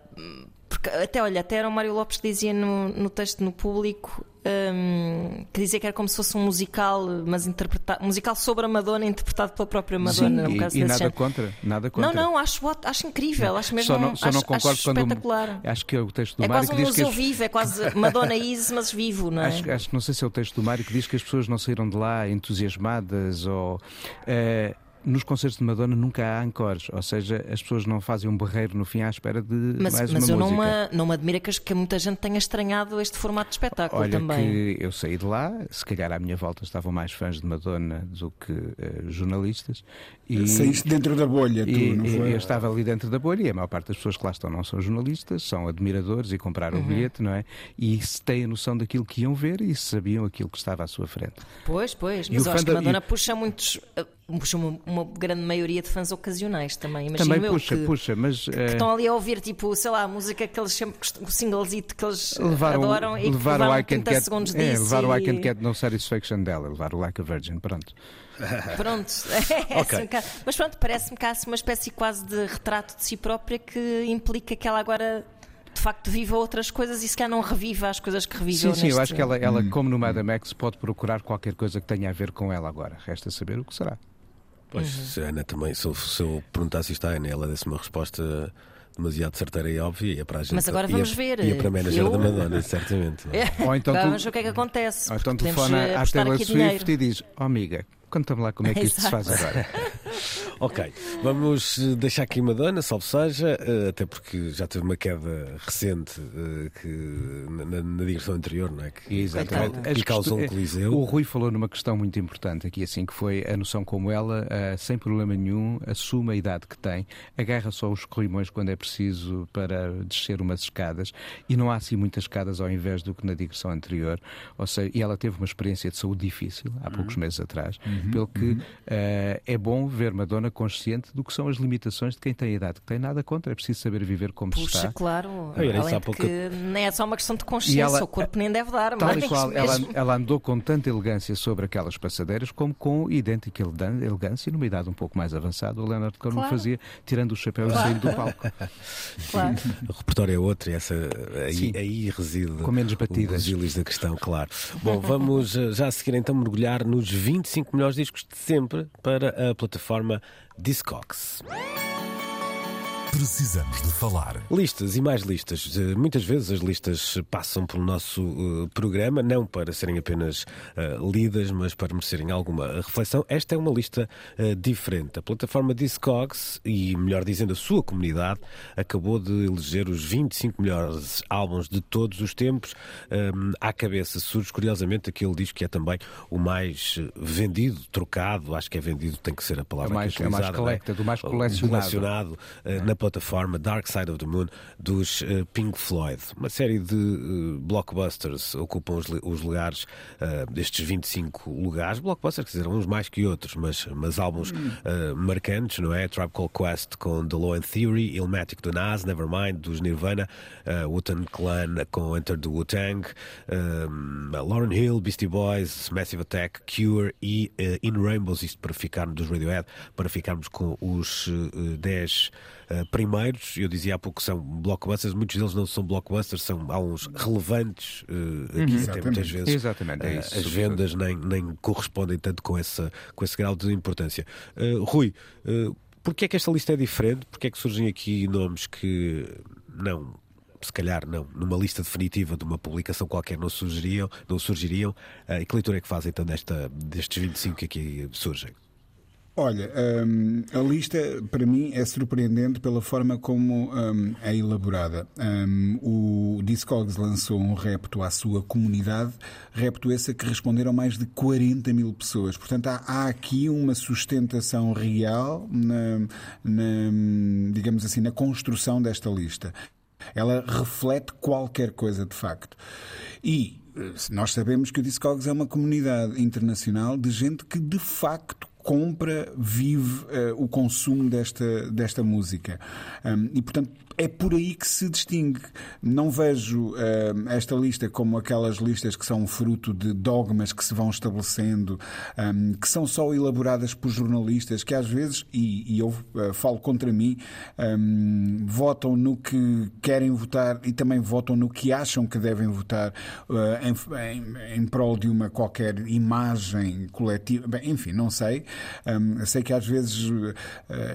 porque até, olha, até era o Mário Lopes que dizia no, no texto no público hum, que dizia que era como se fosse um musical, mas interpretado, musical sobre a Madonna, interpretado pela própria Madonna. um Sim, e, e nada género. contra, nada contra. Não, não, acho, acho incrível, acho mesmo só não, só acho, não concordo acho espetacular. acho que é o texto do É Mário quase que um diz que museu as- vivo, é quase Madonna is, mas vivo, não é? Acho, acho que não sei se é o texto do Mário que diz que as pessoas não saíram de lá entusiasmadas ou. eh, nos concertos de Madonna nunca há ancores, ou seja, as pessoas não fazem um barreiro no fim à espera de Mas, mais mas uma eu não música. me, não me admira que, as- que muita gente tenha estranhado este formato de espetáculo Olha também. que eu saí de lá, se calhar à minha volta estavam mais fãs de Madonna do que eh, jornalistas. E, Saíste dentro da bolha, tu, e- não foi? eu estava ali dentro da bolha e a maior parte das pessoas que lá estão não são jornalistas, são admiradores e compraram Uhum. o bilhete, não é? E se têm a noção daquilo que iam ver e sabiam aquilo que estava à sua frente. Pois, pois, mas eu acho que Madonna e- puxa muitos. uh, Puxa uma grande maioria de fãs ocasionais também. Imagino Também eu puxa, que, puxa, mas. que eh, estão ali a ouvir, tipo, sei lá, a música que eles sempre. o singlezito que eles o, adoram e que levar levaram o I Can 30 Get, segundos é, disso. levar o I e- Can Get No Satisfaction dela, levar o Like a Virgin, pronto. Pronto, é assim um bocado- mas pronto, parece-me que há assim uma espécie quase de retrato de si própria que implica que ela agora de facto viva outras coisas e se calhar não reviva as coisas que reviveu Sim, sim, eu neste- acho que ela, ela como no Madame X, pode procurar qualquer coisa que tenha a ver com ela agora. Resta saber o que será. Pois, se a Ana também, se eu, se eu perguntasse isto à Ana, ela desse uma resposta demasiado certeira e óbvia, ia para a gente. Mas agora ia- vamos ver. Ia para a manager Eu- da Madonna, certamente. Ou então Agora tu- vamos ver o que é que acontece. Ou então telefona eh, à Taylor Swift dinheiro. e diz: Oh amiga, conta-me lá como é que isto se faz agora. Ok, vamos eh, deixar aqui Madonna, salve seja, eh, até porque já teve uma queda recente eh, que, na, na- digressão anterior, não é? Que, Exatamente. que, As causou um questões- coliseu. O Rui falou numa questão muito importante aqui, assim, que foi a noção como ela, ah, sem problema nenhum, assume a idade que tem, agarra só os corrimões quando é preciso para descer umas escadas e não há assim muitas escadas ao invés do que na digressão anterior. Ou seja, e ela teve uma experiência de saúde difícil há poucos meses atrás, pelo que ah, é bom ver Madonna consciente do que são as limitações de quem tem a idade que tem. Nada contra, é preciso saber viver como se Puxa, está. claro. Ah, era isso Além de pouco- que nem é só uma questão de consciência, ela- o corpo nem deve dar. Tal mas e qual, ela, ela andou com tanta elegância sobre aquelas passadeiras, como com idêntica elegância, numa idade um pouco mais avançada, o Leonard Cohen Claro. fazia, tirando o chapéu e saindo do palco. Claro. O repertório é outro e essa, aí, Sim. aí reside Com menos batidas. os ilhos da questão, claro. Bom, vamos eh, já a seguir então mergulhar nos 25 melhores discos de sempre para a plataforma Discogs. Precisamos de falar. Listas e mais listas. Eh, Muitas vezes as listas passam pelo nosso eh, programa, não para serem apenas eh, lidas, mas para merecerem alguma reflexão. Esta é uma lista diferente. A plataforma Discogs, e melhor dizendo, a sua comunidade, acabou de eleger os 25 melhores álbuns de todos os tempos. Um, à cabeça surge, curiosamente, aquele disco que é também o mais vendido, trocado, acho que é vendido, tem que ser a palavra É mais- que é mais utilizada, não collected, o mais O colecionado. colecionado, eh, na plataforma Dark Side of the Moon dos eh, Pink Floyd. Uma série de eh, blockbusters ocupam os, lugares eh, destes 25 lugares. Blockbusters, quer dizer, uns mais que outros, mas, mas álbuns eh, marcantes, não é? Tribe Called Quest com The Law and Theory, Illmatic do Nas, Nevermind dos Nirvana, uh, Wu-Tang Clan com Enter the Wu-Tang, Lauren Hill, Beastie Boys, Massive Attack, Cure e uh, In Rainbows, isto para ficarmos dos Radiohead, para ficarmos com os uh, 10 uh, primeiros, eu dizia há pouco que são blockbusters, muitos deles não são blockbusters, são há uns relevantes uh, aqui, Uhum. até muitas vezes. Exatamente, é uh, isso, as vendas nem, nem correspondem tanto com, essa, com esse grau de importância. Uh, Rui, uh, porquê é que esta lista é diferente? Porquê é que surgem aqui nomes que não se calhar não, numa lista definitiva de uma publicação qualquer não surgiriam, não surgiriam. Uh, e que leitura é que fazem então desta, destes 25 que aqui surgem? Olha, hum, a lista para mim é surpreendente pela forma como hum, é elaborada. Hum, o Discogs lançou um repto à sua comunidade, repto esse a que responderam mais de 40 mil pessoas. Portanto, há, há aqui uma sustentação real na, na, digamos assim, na construção desta lista. Ela reflete qualquer coisa de facto. E eh, nós sabemos que o Discogs é uma comunidade internacional de gente que de facto compra, vive uh, o consumo desta, desta música. Um, e, portanto, é por aí que se distingue. Não vejo uh, esta lista como aquelas listas que são fruto de dogmas que se vão estabelecendo, um, que são só elaboradas por jornalistas que às vezes, e, e eu uh, falo contra mim, um, votam no que querem votar e também votam no que acham que devem votar em, em, em prol de uma qualquer imagem coletiva. Bem, enfim, não sei. Um, sei que às vezes uh,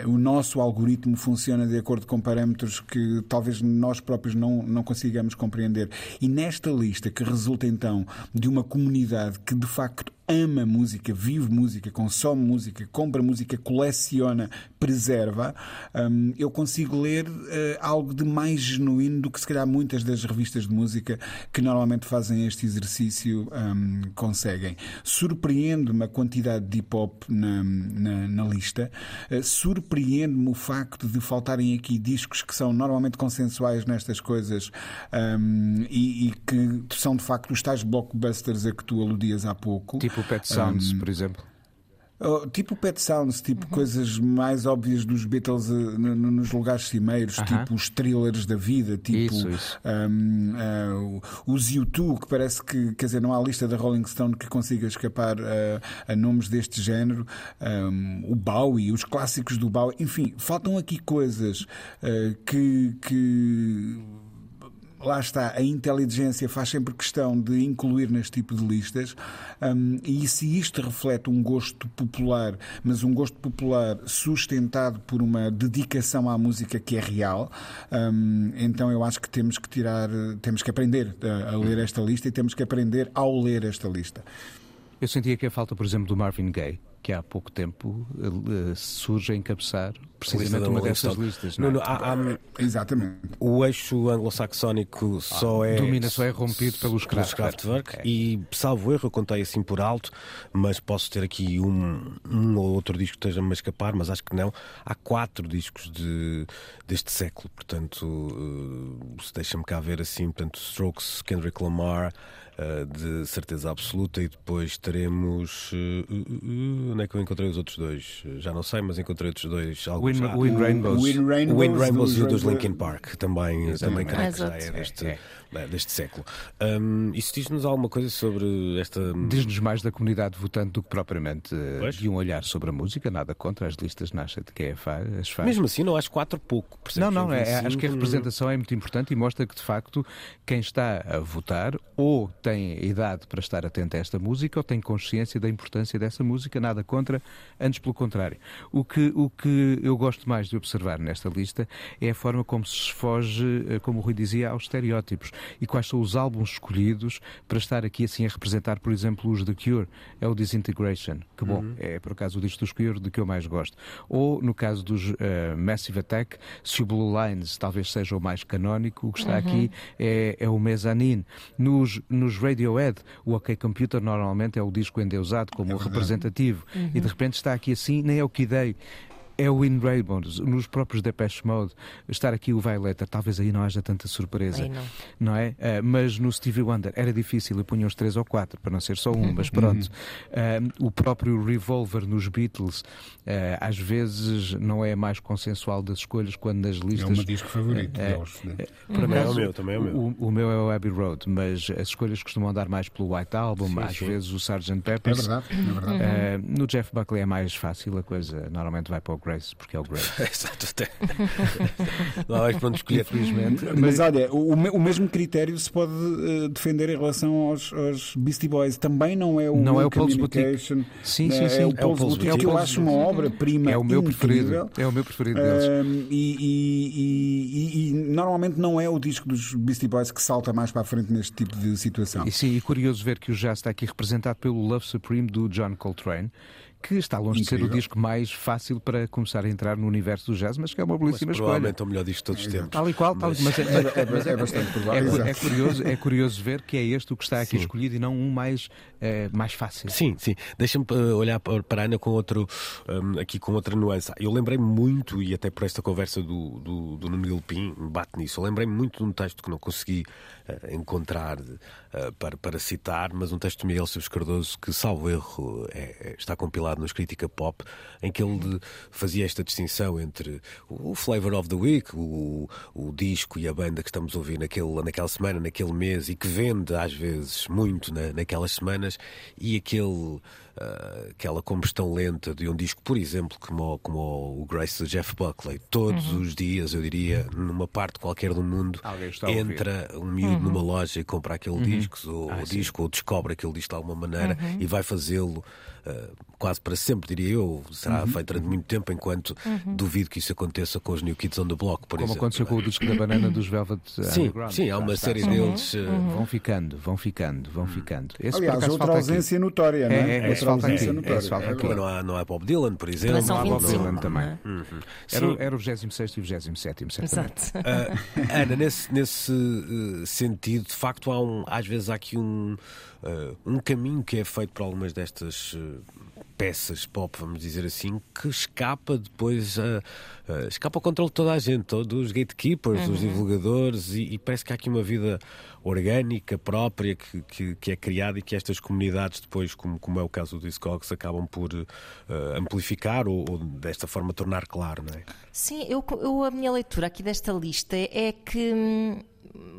o nosso algoritmo funciona de acordo com parâmetros que talvez nós próprios não, não consigamos compreender. E nesta lista, que resulta então de uma comunidade que de facto ama música, vive música, consome música, compra música, coleciona, preserva, um, eu consigo ler uh, algo de mais genuíno do que se calhar muitas das revistas de música que normalmente fazem este exercício um, conseguem. Surpreende-me a quantidade de hip hop na, na, na lista, uh, surpreende-me o facto de faltarem aqui discos que são normalmente consensuais nestas coisas um, e, e, que são de facto os tais blockbusters a que tu aludias há pouco. Tipo o Pet Sounds, Um, por exemplo. Oh, tipo Pet Sounds, tipo coisas mais óbvias dos Beatles uh, no- no- nos lugares cimeiros, Aham. tipo os thrillers da vida, tipo Isso, isso. um, uh, os U2, que parece que, quer dizer, não há lista da Rolling Stone que consiga escapar uh, a nomes deste género, um, o Bowie, os clássicos do Bowie, enfim, faltam aqui coisas que. que lá está, a inteligência faz sempre questão de incluir neste tipo de listas, hum, e se isto reflete um gosto popular, mas um gosto popular sustentado por uma dedicação à música que é real, hum, então eu acho que temos que tirar, temos que aprender a, a ler esta lista e temos que aprender ao ler esta lista. Eu sentia que a falta, por exemplo, do Marvin Gaye, que há pouco tempo eh, surge a encabeçar precisamente uma dessas listas. não é? Nuno, há- há- Exatamente. o eixo anglo-saxónico só é. domina, só é rompido pelos Kraftwerk. Kraftwerk É. e, salvo erro, eu contei assim por alto, mas posso ter aqui um, um ou outro disco que esteja-me a escapar, mas acho que não. Há quatro discos de, deste século, portanto, eh, se deixa-me cá ver assim, portanto, Strokes, Kendrick Lamar. Eh, de certeza absoluta, e depois teremos. eh, eh, onde é que eu encontrei os outros dois? Já não sei, mas encontrei outros dois. Alguns, Wind, Ah, Wind Rainbows. O Wind Rainbows, o Wind Rainbows e o dos Linkin Park também, também creio que já é deste, É, eh, deste século. Um, isso diz-nos alguma coisa sobre esta. Diz-nos mais da comunidade votante do que propriamente eh, Pois. de um olhar sobre a música, nada contra, as listas nascem de quem é as faz. Mesmo assim, não acho quatro pouco. Não, não, é- 25, acho que a representação é muito importante e mostra que, de facto, quem está a votar ou tem idade para estar atento a esta música ou tem consciência da importância dessa música, nada contra, antes pelo contrário. O que, o que eu gosto mais de observar nesta lista é a forma como se foge, eh, como o Rui dizia, aos estereótipos e quais são os álbuns escolhidos para estar aqui assim a representar, por exemplo, os The Cure. É o Disintegration, que bom, é por acaso o disco dos Cure de que eu mais gosto. Ou, no caso dos eh, Massive Attack, se o Blue Lines talvez seja o mais canónico, o que está aqui é, é o Mezzanine. Nos, nos Radiohead, o OK Computer normalmente é o disco endeusado como o representativo. E de repente está aqui assim, nem é o que dei. É o Wind Rainbows, nos próprios Depeche Mode, estar aqui o Violeta, talvez aí não haja tanta surpresa, Aí não. não é? Ah, mas no Stevie Wonder era difícil, eu punha os três ou quatro, para não ser só um, mas pronto. Ah, o próprio Revolver nos Beatles, ah, às vezes não é a mais consensual das escolhas, quando nas É o listas meu disco favorito É, deles. né? por Também é o meu, também é o meu. O, o meu é o Abbey Road, mas as escolhas costumam andar mais pelo White Album, Sim, às sim. vezes o Sgt. É Peppers. verdade, é verdade. Uh, no Jeff Buckley é mais fácil, a coisa normalmente vai para o Grace, porque é o Grace. Exato, até. Não há mais para onde escolher. Infelizmente. Mas olha, o, o mesmo critério se pode eh, defender em relação aos, aos Beastie Boys. Também não é o Não é o Paul's Boutique. Sim, é, sim, sim. É o É o Paul's Paul's Boutique, Boutique. que eu É acho uma obra-prima É o meu preferido. incrível. É o meu preferido deles. E, e- e- e- e normalmente não é o disco dos Beastie Boys que salta mais para a frente neste tipo de situação. E sim, e curioso ver que o jazz está aqui representado pelo Love Supreme do John Coltrane, que está longe de ser o Incrível. disco mais fácil para começar a entrar no universo do jazz, mas que é uma Mas belíssima escolha. provavelmente é o melhor disco de todos os tempos. Tal e qual, tal, mas, é, É, é- é bastante é, provável. é curioso, é curioso ver que é este o que está aqui escolhido e não um mais, eh, mais fácil. Sim, sim. Deixa-me uh, olhar para a Ana com outro, um, aqui com outra nuance. Eu lembrei-me muito, e até por esta conversa do, do, do Nuno Gilpin, bate nisso, eu lembrei-me muito de um texto que não consegui uh, encontrar uh, para, para citar, mas um texto de Miguel Silves Cardoso que, salvo erro, é- é- está compilado nos Crítica Pop, em que ele fazia esta distinção entre o flavor of the week, o, o disco e a banda que estamos a ouvir naquele, naquela semana, naquele mês, e que vende às vezes muito na- naquelas semanas, e aquele, ah, aquela combustão lenta de um disco, por exemplo, como, o- como o Grace de Jeff Buckley. Todos os dias, eu diria, numa parte qualquer do mundo, entra um miúdo numa loja e compra aquele disco, ou, Ah, disco, ou descobre aquele disco de alguma maneira e vai fazê-lo ah, quase para sempre, diria eu. Será feito durante muito tempo, enquanto duvido que isso aconteça com os New Kids on the Block, por Como exemplo. aconteceu com o disco da banana dos Velvet Sim, Underground. sim, há uma Está- série está- deles. ah, Vão ficando, vão ficando, vão ficando. Esse, Aliás, outra falta aqui. ausência notória, não É, é? é, é, outra falta aqui, notória. esse falta É aqui. Não há, não há Bob Dylan, por exemplo. Também são Não há Bob 25. Dylan também. não é? Era, era o 26 e o 27, certamente. Exato. Ah, Ana, nesse, nesse eh, sentido, de facto, há um, às vezes há aqui um, eh, um caminho que é feito por algumas destas eh, peças pop, vamos dizer assim, que escapa depois escapa ao controle de toda a gente, todos os gatekeepers, os divulgadores, e, e parece que há aqui uma vida orgânica própria que, que, que é criada e que estas comunidades depois, como, como é o caso do Discogs, acabam por eh, amplificar ou, ou desta forma tornar claro, não é? Sim, eu, eu- a minha leitura aqui desta lista é que, hum,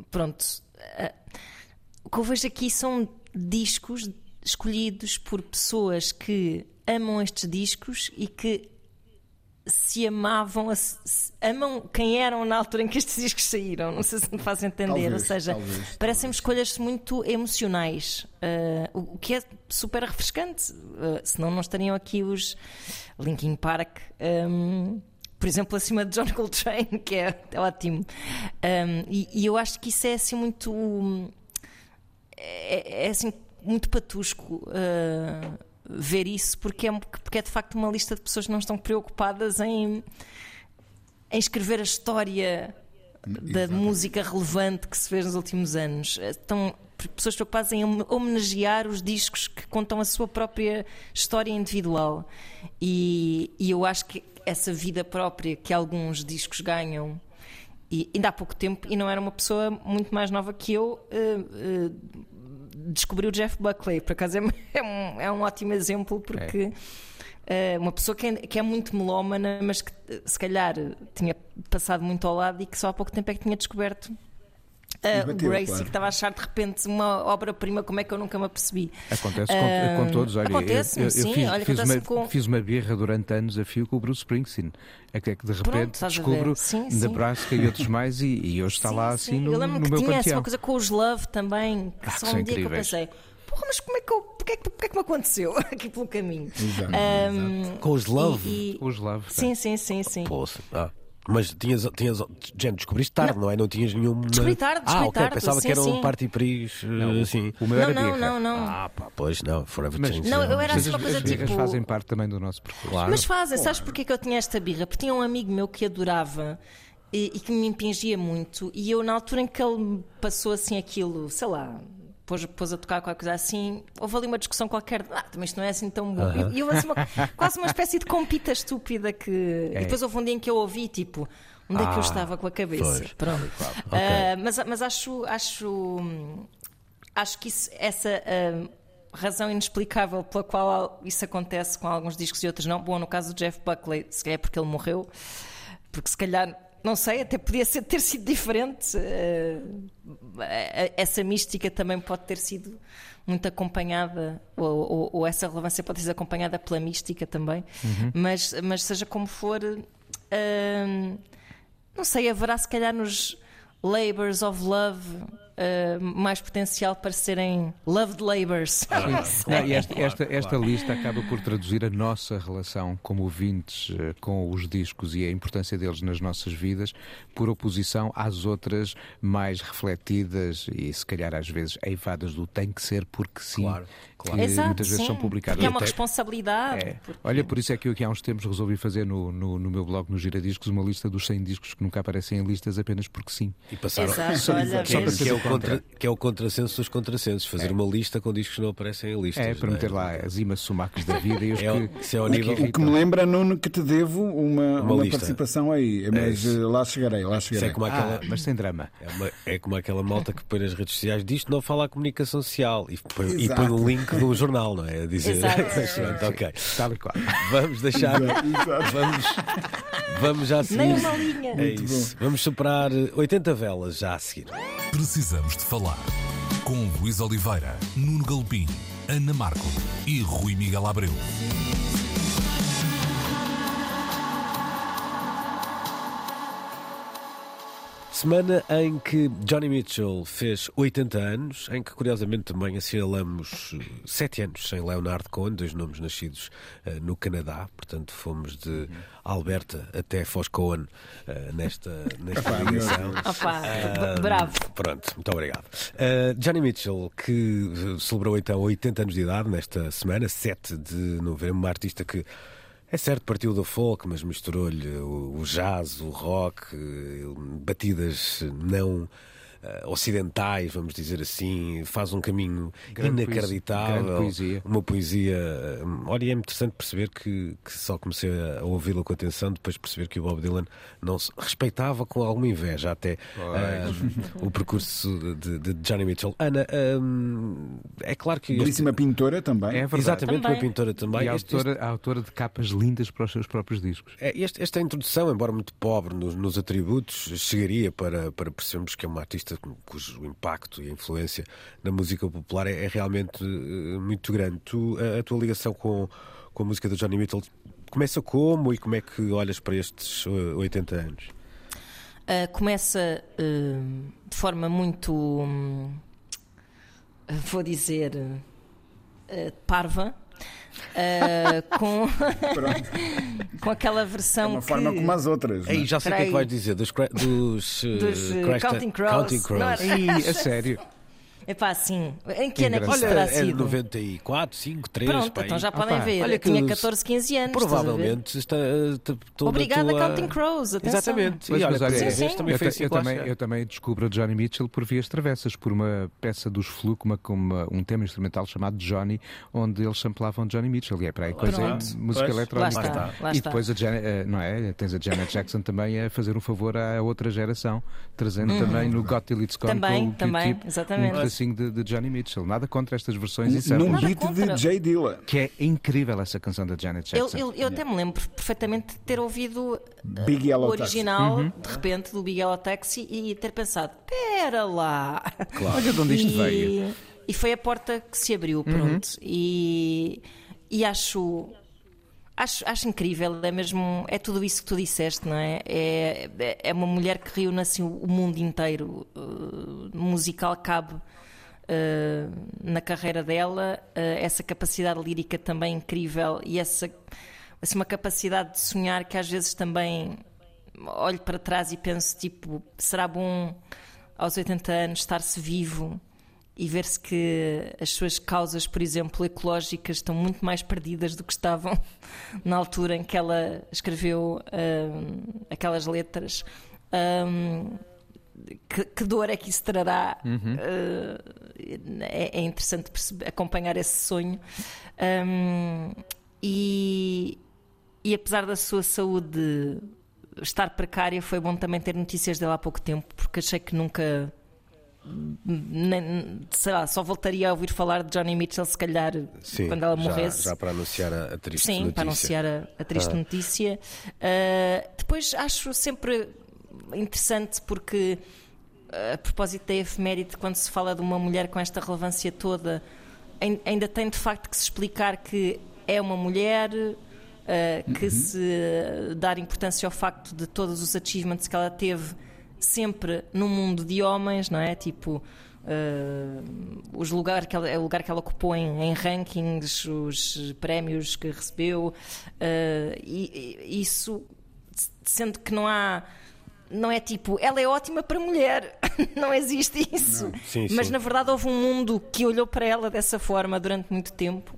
pronto, ah, o que eu vejo aqui são discos escolhidos por pessoas que amam estes discos e que se amavam, se- amam quem eram na altura em que estes discos saíram. Não sei se me faz entender. Talvez, Ou seja, talvez, parecem-me escolhas muito emocionais, ah, o o que é super refrescante. Ah, senão não estariam aqui os Linkin Park. ahm, por exemplo, acima de John Coltrane, que é, é ótimo. Ahm, e, e eu acho que isso é assim muito. É, é assim muito patusco ah, ver isso, porque é, porque é de facto uma lista de pessoas que não estão preocupadas em, em escrever a história da música relevante que se fez nos últimos anos. Estão pessoas preocupadas em hom- homenagear os discos que contam a sua própria história individual. E, e eu acho que essa vida própria que alguns discos ganham. E ainda há pouco tempo, e não era uma pessoa muito mais nova que eu, eh, eh, descobriu o Jeff Buckley. Por acaso é, é um, é um ótimo exemplo, porque eh, uma pessoa que é, que é muito melómana, mas que se calhar tinha passado muito ao lado e que só há pouco tempo é que tinha descoberto. Bateu, o Gracie, claro. que estava a achar de repente uma obra-prima, como é que eu nunca me apercebi? Acontece com, Ah, com todos. Olha, acontece-me, eu, eu, sim, fiz, olha, fiz, uma, com- fiz uma birra durante anos a fio com o Bruce Springsteen. É que, é que de Pronto, repente a descubro sim. Nebraska e outros mais e, e hoje está Sim, lá sim. assim no, Eu lembro no que meu tinha essa panteão. uma coisa com os Love também, que Ah, que só são um dia que eu incríveis. pensei, porra, mas como é que eu, porque é que, porque é que me aconteceu aqui pelo caminho? Exato, Ahm, Com os Love. e- e- Os Love. Sim, sim, sim, sim. Poxa, ah. Mas tinhas, tinhas. Gente, descobriste tarde, não, é? Não tinhas nenhum. Descobri tarde, Ah, descobri ok. tarde, Pensava sim, que era um party pris. Não, assim. o meu Não, era não, birra. não, não. Ah, pá, pois não. Forever Mas, Change. Não, eu era mas assim uma as- coisa as birras tipo- fazem parte também do nosso percurso. Claro. Mas fazem, sabes porque é que eu tinha esta birra? Porque tinha um amigo meu que adorava e, e que me impingia muito, e eu, na altura em que ele me passou assim aquilo, sei lá. Pôs, pôs a tocar qualquer coisa assim, houve ali uma discussão qualquer, ah, mas isto não é assim tão bom. E eu, assim, uma- quase uma espécie de compita estúpida que. E depois houve um dia em que eu ouvi, tipo, onde é que eu Ah, estava com a cabeça? pois. Pronto. Ah, mas, mas acho, acho, acho que isso, essa hum, razão inexplicável pela qual isso acontece com alguns discos e outros não. Bom, no caso do Jeff Buckley, se calhar é porque ele morreu, porque se calhar não sei, até podia ser, ter sido diferente. Uh, essa mística também pode ter sido muito acompanhada, ou, ou, ou, essa relevância pode ser acompanhada pela mística também, uhum. mas, mas seja como for, não sei, haverá se calhar nos Labors of Love uh, mais potencial para serem loved labors. Não, e esta, esta, esta lista acaba por traduzir a nossa relação como ouvintes uh, com os discos e a importância deles nas nossas vidas, por oposição às outras mais refletidas e se calhar às vezes eivadas do tem que ser porque sim. Claro, claro. Que Exato, muitas vezes sim, são publicadas. Porque é uma Até- responsabilidade. é. porque- Olha, por isso é que eu aqui há uns tempos resolvi fazer no, no, no meu blog, no Giradiscos, uma lista dos 100 discos que nunca aparecem em listas apenas porque sim. E passaram. Exato, Só- olha, só para? Que é, o contra, que é o contrassenso dos contrassensos, fazer uma lista com discos que não aparecem em listas. É, para não meter lá as imas sumacos da vida e os É, o- que. isso é que nível- O que me lembra, Nuno, que te devo uma, Uma uma, participação aí. Mas isso. eh, lá chegarei, lá Isso chegarei. é como aquela. Ah, mas sem drama. É, uma- é como aquela malta que põe nas redes sociais diz não fala a comunicação social e põe, e põe um link um jornal, não é? A dizer. Exato. Ok. Tal e qual. Vamos deixar. Vamos, vamos já seguir. Nem uma linha. É isso. Vamos superar 80 velas já a seguir. Precisamos de falar com Luís Oliveira, Nuno Galpim, Ana Marco e Rui Miguel Abreu. Semana em que Johnny Mitchell fez 80 anos, em que curiosamente também assinalamos 7 anos sem Leonard Cohen, dois nomes nascidos eh, no Canadá, portanto fomos de Alberta até Foz Cohen eh, nesta, nesta ligação. Opa, Ah, bravo. Pronto, muito obrigado. Uh, Johnny Mitchell, que uh, celebrou então 80 anos de idade nesta semana, 7 de novembro, uma artista que. É certo, partiu do folk, mas misturou-lhe o, jazz, o rock, eh, batidas não ocidentais, vamos dizer assim, faz um caminho Grande inacreditável. poesia. Uma poesia. eh, Olha, e é interessante perceber que, que só comecei a ouvi-la com atenção, depois de perceber que o Bob Dylan não se respeitava com alguma inveja até eh, o percurso de, de Johnny Mitchell. Ana, é claro que. este- Belíssima pintora também. É verdade. Exatamente, Também. uma pintora também. E a Este- autora, a autora de capas lindas para os seus próprios discos. é, este- esta introdução, embora muito pobre nos, nos atributos, chegaria para, para percebermos que é uma artista cu- cujo impacto e influência na música popular é, é realmente eh, muito grande. Tu, a, a tua ligação com, com a música do Johnny Mitchell começa como e como é que olhas para estes eh, 80 anos? Uh, começa uh, de forma muito, hum, vou dizer, uh, parva, uh, com, com aquela É versão uma que... forma como as outras. não é? Ei, já sei o que é que vais dizer, dos, cra- dos, Dos, Christ- Counting Crows. Counting Crows. Não Ih, a sério. Epá, assim, em que ano é que isto terá é sido? 94, 5, 3. Pronto, pá, então já podem Opa, ver. olha tinha os- 14, 15 anos. estás a ver? Provavelmente está eh, toda a Obrigada, tua... Counting Crows. Atenção. Exatamente. Pois, e olha, mas Sim, sim. também eu, eu também, eu também descubro a Johnny Mitchell por vias travessas, por uma peça dos Fluke, uma, com uma- um tema instrumental chamado Johnny, onde eles samplavam Johnny Mitchell. E é para aí coisa Pronto. de música Pois, eletrónica. lá está, lá e depois a Janet, eh, não é? Tens a Janet Jackson também a fazer um favor à outra geração, trazendo também no Got Till It's Gone. Também, também, exatamente. Pedacinho de, de Johnny Mitchell. Nada contra estas versões e Num samples. Nada beat contra. de Jay Dilla. Que é incrível essa canção da Janet Eu, Jackson. eu, eu até me lembro perfeitamente de ter ouvido uh, o original, Uhum. de repente, do Big Yellow Taxi e ter pensado: pera lá. Olha de onde isto e, veio. E foi a porta que se abriu, pronto. E, e acho, acho. Acho incrível, é mesmo. É tudo isso que tu disseste, não é? É, é- é uma mulher que reúne assim, o mundo inteiro. uh, musical cabe na carreira dela, uh, essa capacidade lírica também incrível e essa assim, uma capacidade de sonhar que às vezes também olho para trás e penso tipo, será bom aos 80 anos estar-se vivo e ver-se que as suas causas, por exemplo, ecológicas estão muito mais perdidas do que estavam na altura em que ela escreveu hum, aquelas letras. Hum, que, que dor é que isso trará? Uh, é, é interessante perceber- acompanhar esse sonho. Um, e, e apesar da sua saúde estar precária, foi bom também ter notícias dela há pouco tempo, porque achei que nunca. nem- sei lá, só voltaria a ouvir falar de Johnny Mitchell se calhar Sim, quando ela já- morresse. Já, para anunciar a, a triste Sim, notícia. para anunciar a, a triste notícia. Uh, depois acho sempre interessante porque, a propósito da efeméride, quando se fala de uma mulher com esta relevância toda, ainda tem de facto que se explicar que é uma mulher. Uh, que uhum. se dar importância ao facto de todos os achievements que ela teve sempre no mundo de homens, não é? Tipo, Uh, os lugar que ela, o lugar que ela ocupou em, em rankings, os prémios que recebeu, uh, e, e, isso sendo que não há. Não é tipo, ela é ótima para mulher, não existe isso. Não. Sim, Mas sim. na verdade houve um mundo que olhou para ela dessa forma durante muito tempo,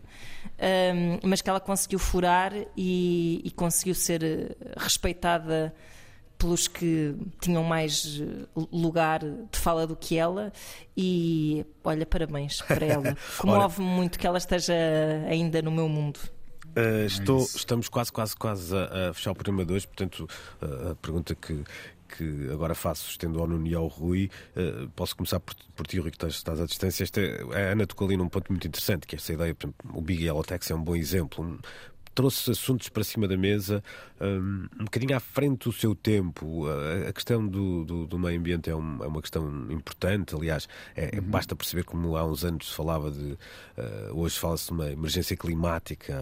um, mas que ela conseguiu furar e, e conseguiu ser eh, respeitada pelos que tinham mais eh, lugar de fala do que ela e olha, parabéns para ela. Comove-me muito que ela esteja ainda no meu mundo. Uh, estou, é estamos quase, quase, quase a, a fechar o programa 2, portanto, uh, a pergunta que, que agora faço, estendo ao Nuno e ao Rui, uh, posso começar por, por ti, Rui, que estás, estás à distância. Esta, a Ana tocou ali num ponto muito interessante, que é essa ideia, por exemplo, o Big Yellow é um bom exemplo trouxe assuntos para cima da mesa um, um bocadinho à frente do seu tempo. A, a questão do, do, do, meio ambiente é, um, é, uma questão importante. Aliás, é, é, uhum. basta perceber como há uns anos se falava de. Uh, hoje fala-se de uma emergência climática,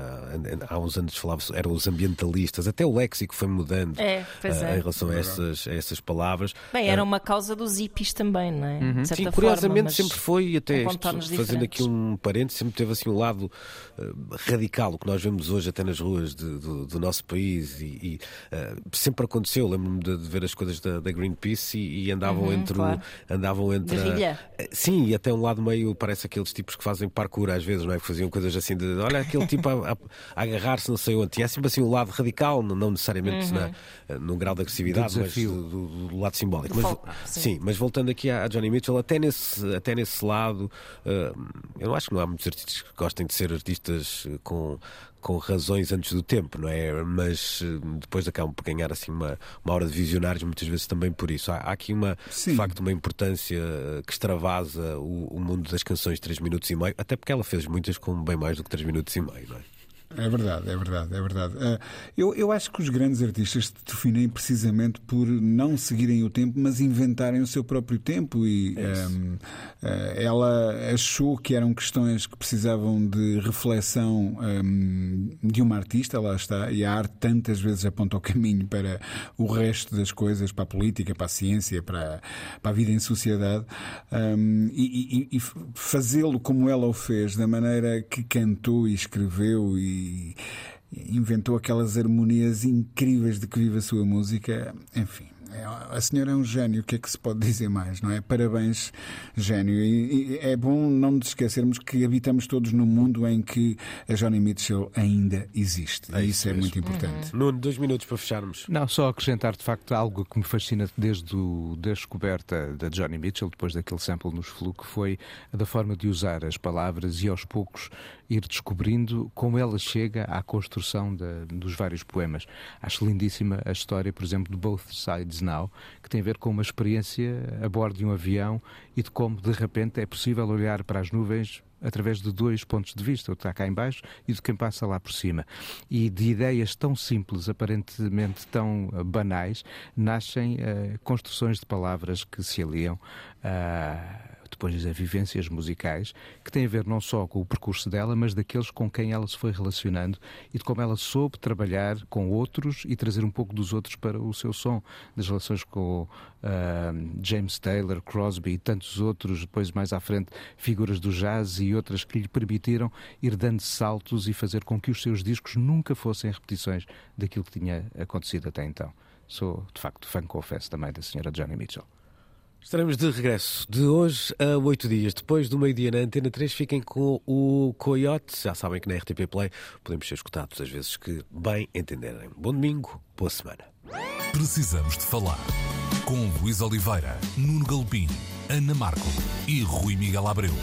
há uns anos falava eram os ambientalistas, até o léxico foi mudando é, uh, em relação a essas, a essas palavras. Bem, era uh, uma causa dos hippies também, não é? Uhum. Sim, curiosamente sempre foi, até isto, fazendo aqui um parênteses, sempre teve assim um lado radical, o que nós vemos hoje até até nas ruas de, do, do, nosso país e, e uh, sempre aconteceu. Lembro-me de, de, ver as coisas da, da Greenpeace e, e andavam uhum, entre claro. o, andavam entre a, uh, sim e até um lado meio parece aqueles tipos que fazem parkour às vezes, não é? Que faziam coisas assim de olha aquele tipo a, a, a agarrar-se não sei onde. Tinha sempre assim um lado radical, não necessariamente uhum. na, uh, num grau de agressividade, mas do, do, do, lado simbólico. Mas, sim. sim. mas voltando aqui a, Johnny Mitchell, até nesse, até nesse lado, uh, eu acho que não há muitos artistas que gostem de ser artistas com, com razões antes do tempo, não é? Mas eh, depois acabam por ganhar assim uma, uma hora de visionários, muitas vezes também por isso. Há, há aqui uma, Sim. de facto, uma importância que extravasa o, o mundo das canções de 3 minutos e meio, até porque ela fez muitas com bem mais do que 3 minutos e meio, não é? É verdade, é verdade, é verdade. Uh, eu, eu acho que os grandes artistas se definem precisamente por não seguirem o tempo, mas inventarem o seu próprio tempo. E é um, uh, ela achou que eram questões que precisavam de reflexão um, de uma artista, lá está, e a arte tantas vezes aponta o caminho para o resto das coisas, para a política, para a ciência, para, para a vida em sociedade, um, e, e, e fazê-lo como ela o fez, da maneira que cantou e escreveu e inventou aquelas harmonias incríveis de que vive a sua música. Enfim, é, a senhora é um gênio, o que é que se pode dizer mais, não é? Parabéns, gênio. E, e é bom não nos esquecermos que habitamos todos num mundo em que a Johnny Mitchell ainda existe. É e isso, é muito importante. Uhum. Nuno, dois minutos para fecharmos. Não, só acrescentar de facto algo que me fascina desde a descoberta da Johnny Mitchell, depois daquele sample nos Flu, que foi da forma de usar as palavras e aos poucos ir descobrindo como ela chega à construção de, dos vários poemas. Acho lindíssima a história, por exemplo, de Both Sides Now, que tem a ver com uma experiência a bordo de um avião e de como de repente é possível olhar para as nuvens através de dois pontos de vista, o que está cá em baixo e de quem passa lá por cima. E de ideias tão simples, aparentemente tão banais, nascem uh, construções de palavras que se aliam. Uh, depois a vivências musicais, que têm a ver não só com o percurso dela, mas daqueles com quem ela se foi relacionando e de como ela soube trabalhar com outros e trazer um pouco dos outros para o seu som, das relações com uh, James Taylor, Crosby e tantos outros, depois mais à frente, figuras do jazz e outras que lhe permitiram ir dando saltos e fazer com que os seus discos nunca fossem repetições daquilo que tinha acontecido até então. Sou, de facto, fã, confesso, também da senhora Johnny Mitchell. Estaremos de regresso de hoje a oito dias. Depois do meio-dia na Antena 3, fiquem com o Coyote. Já sabem que na RTP Play podemos ser escutados às vezes que bem entenderem. Bom domingo, boa semana. Precisamos de falar com Luís Oliveira, Nuno Galpim, Ana Marco e Rui Miguel Abreu.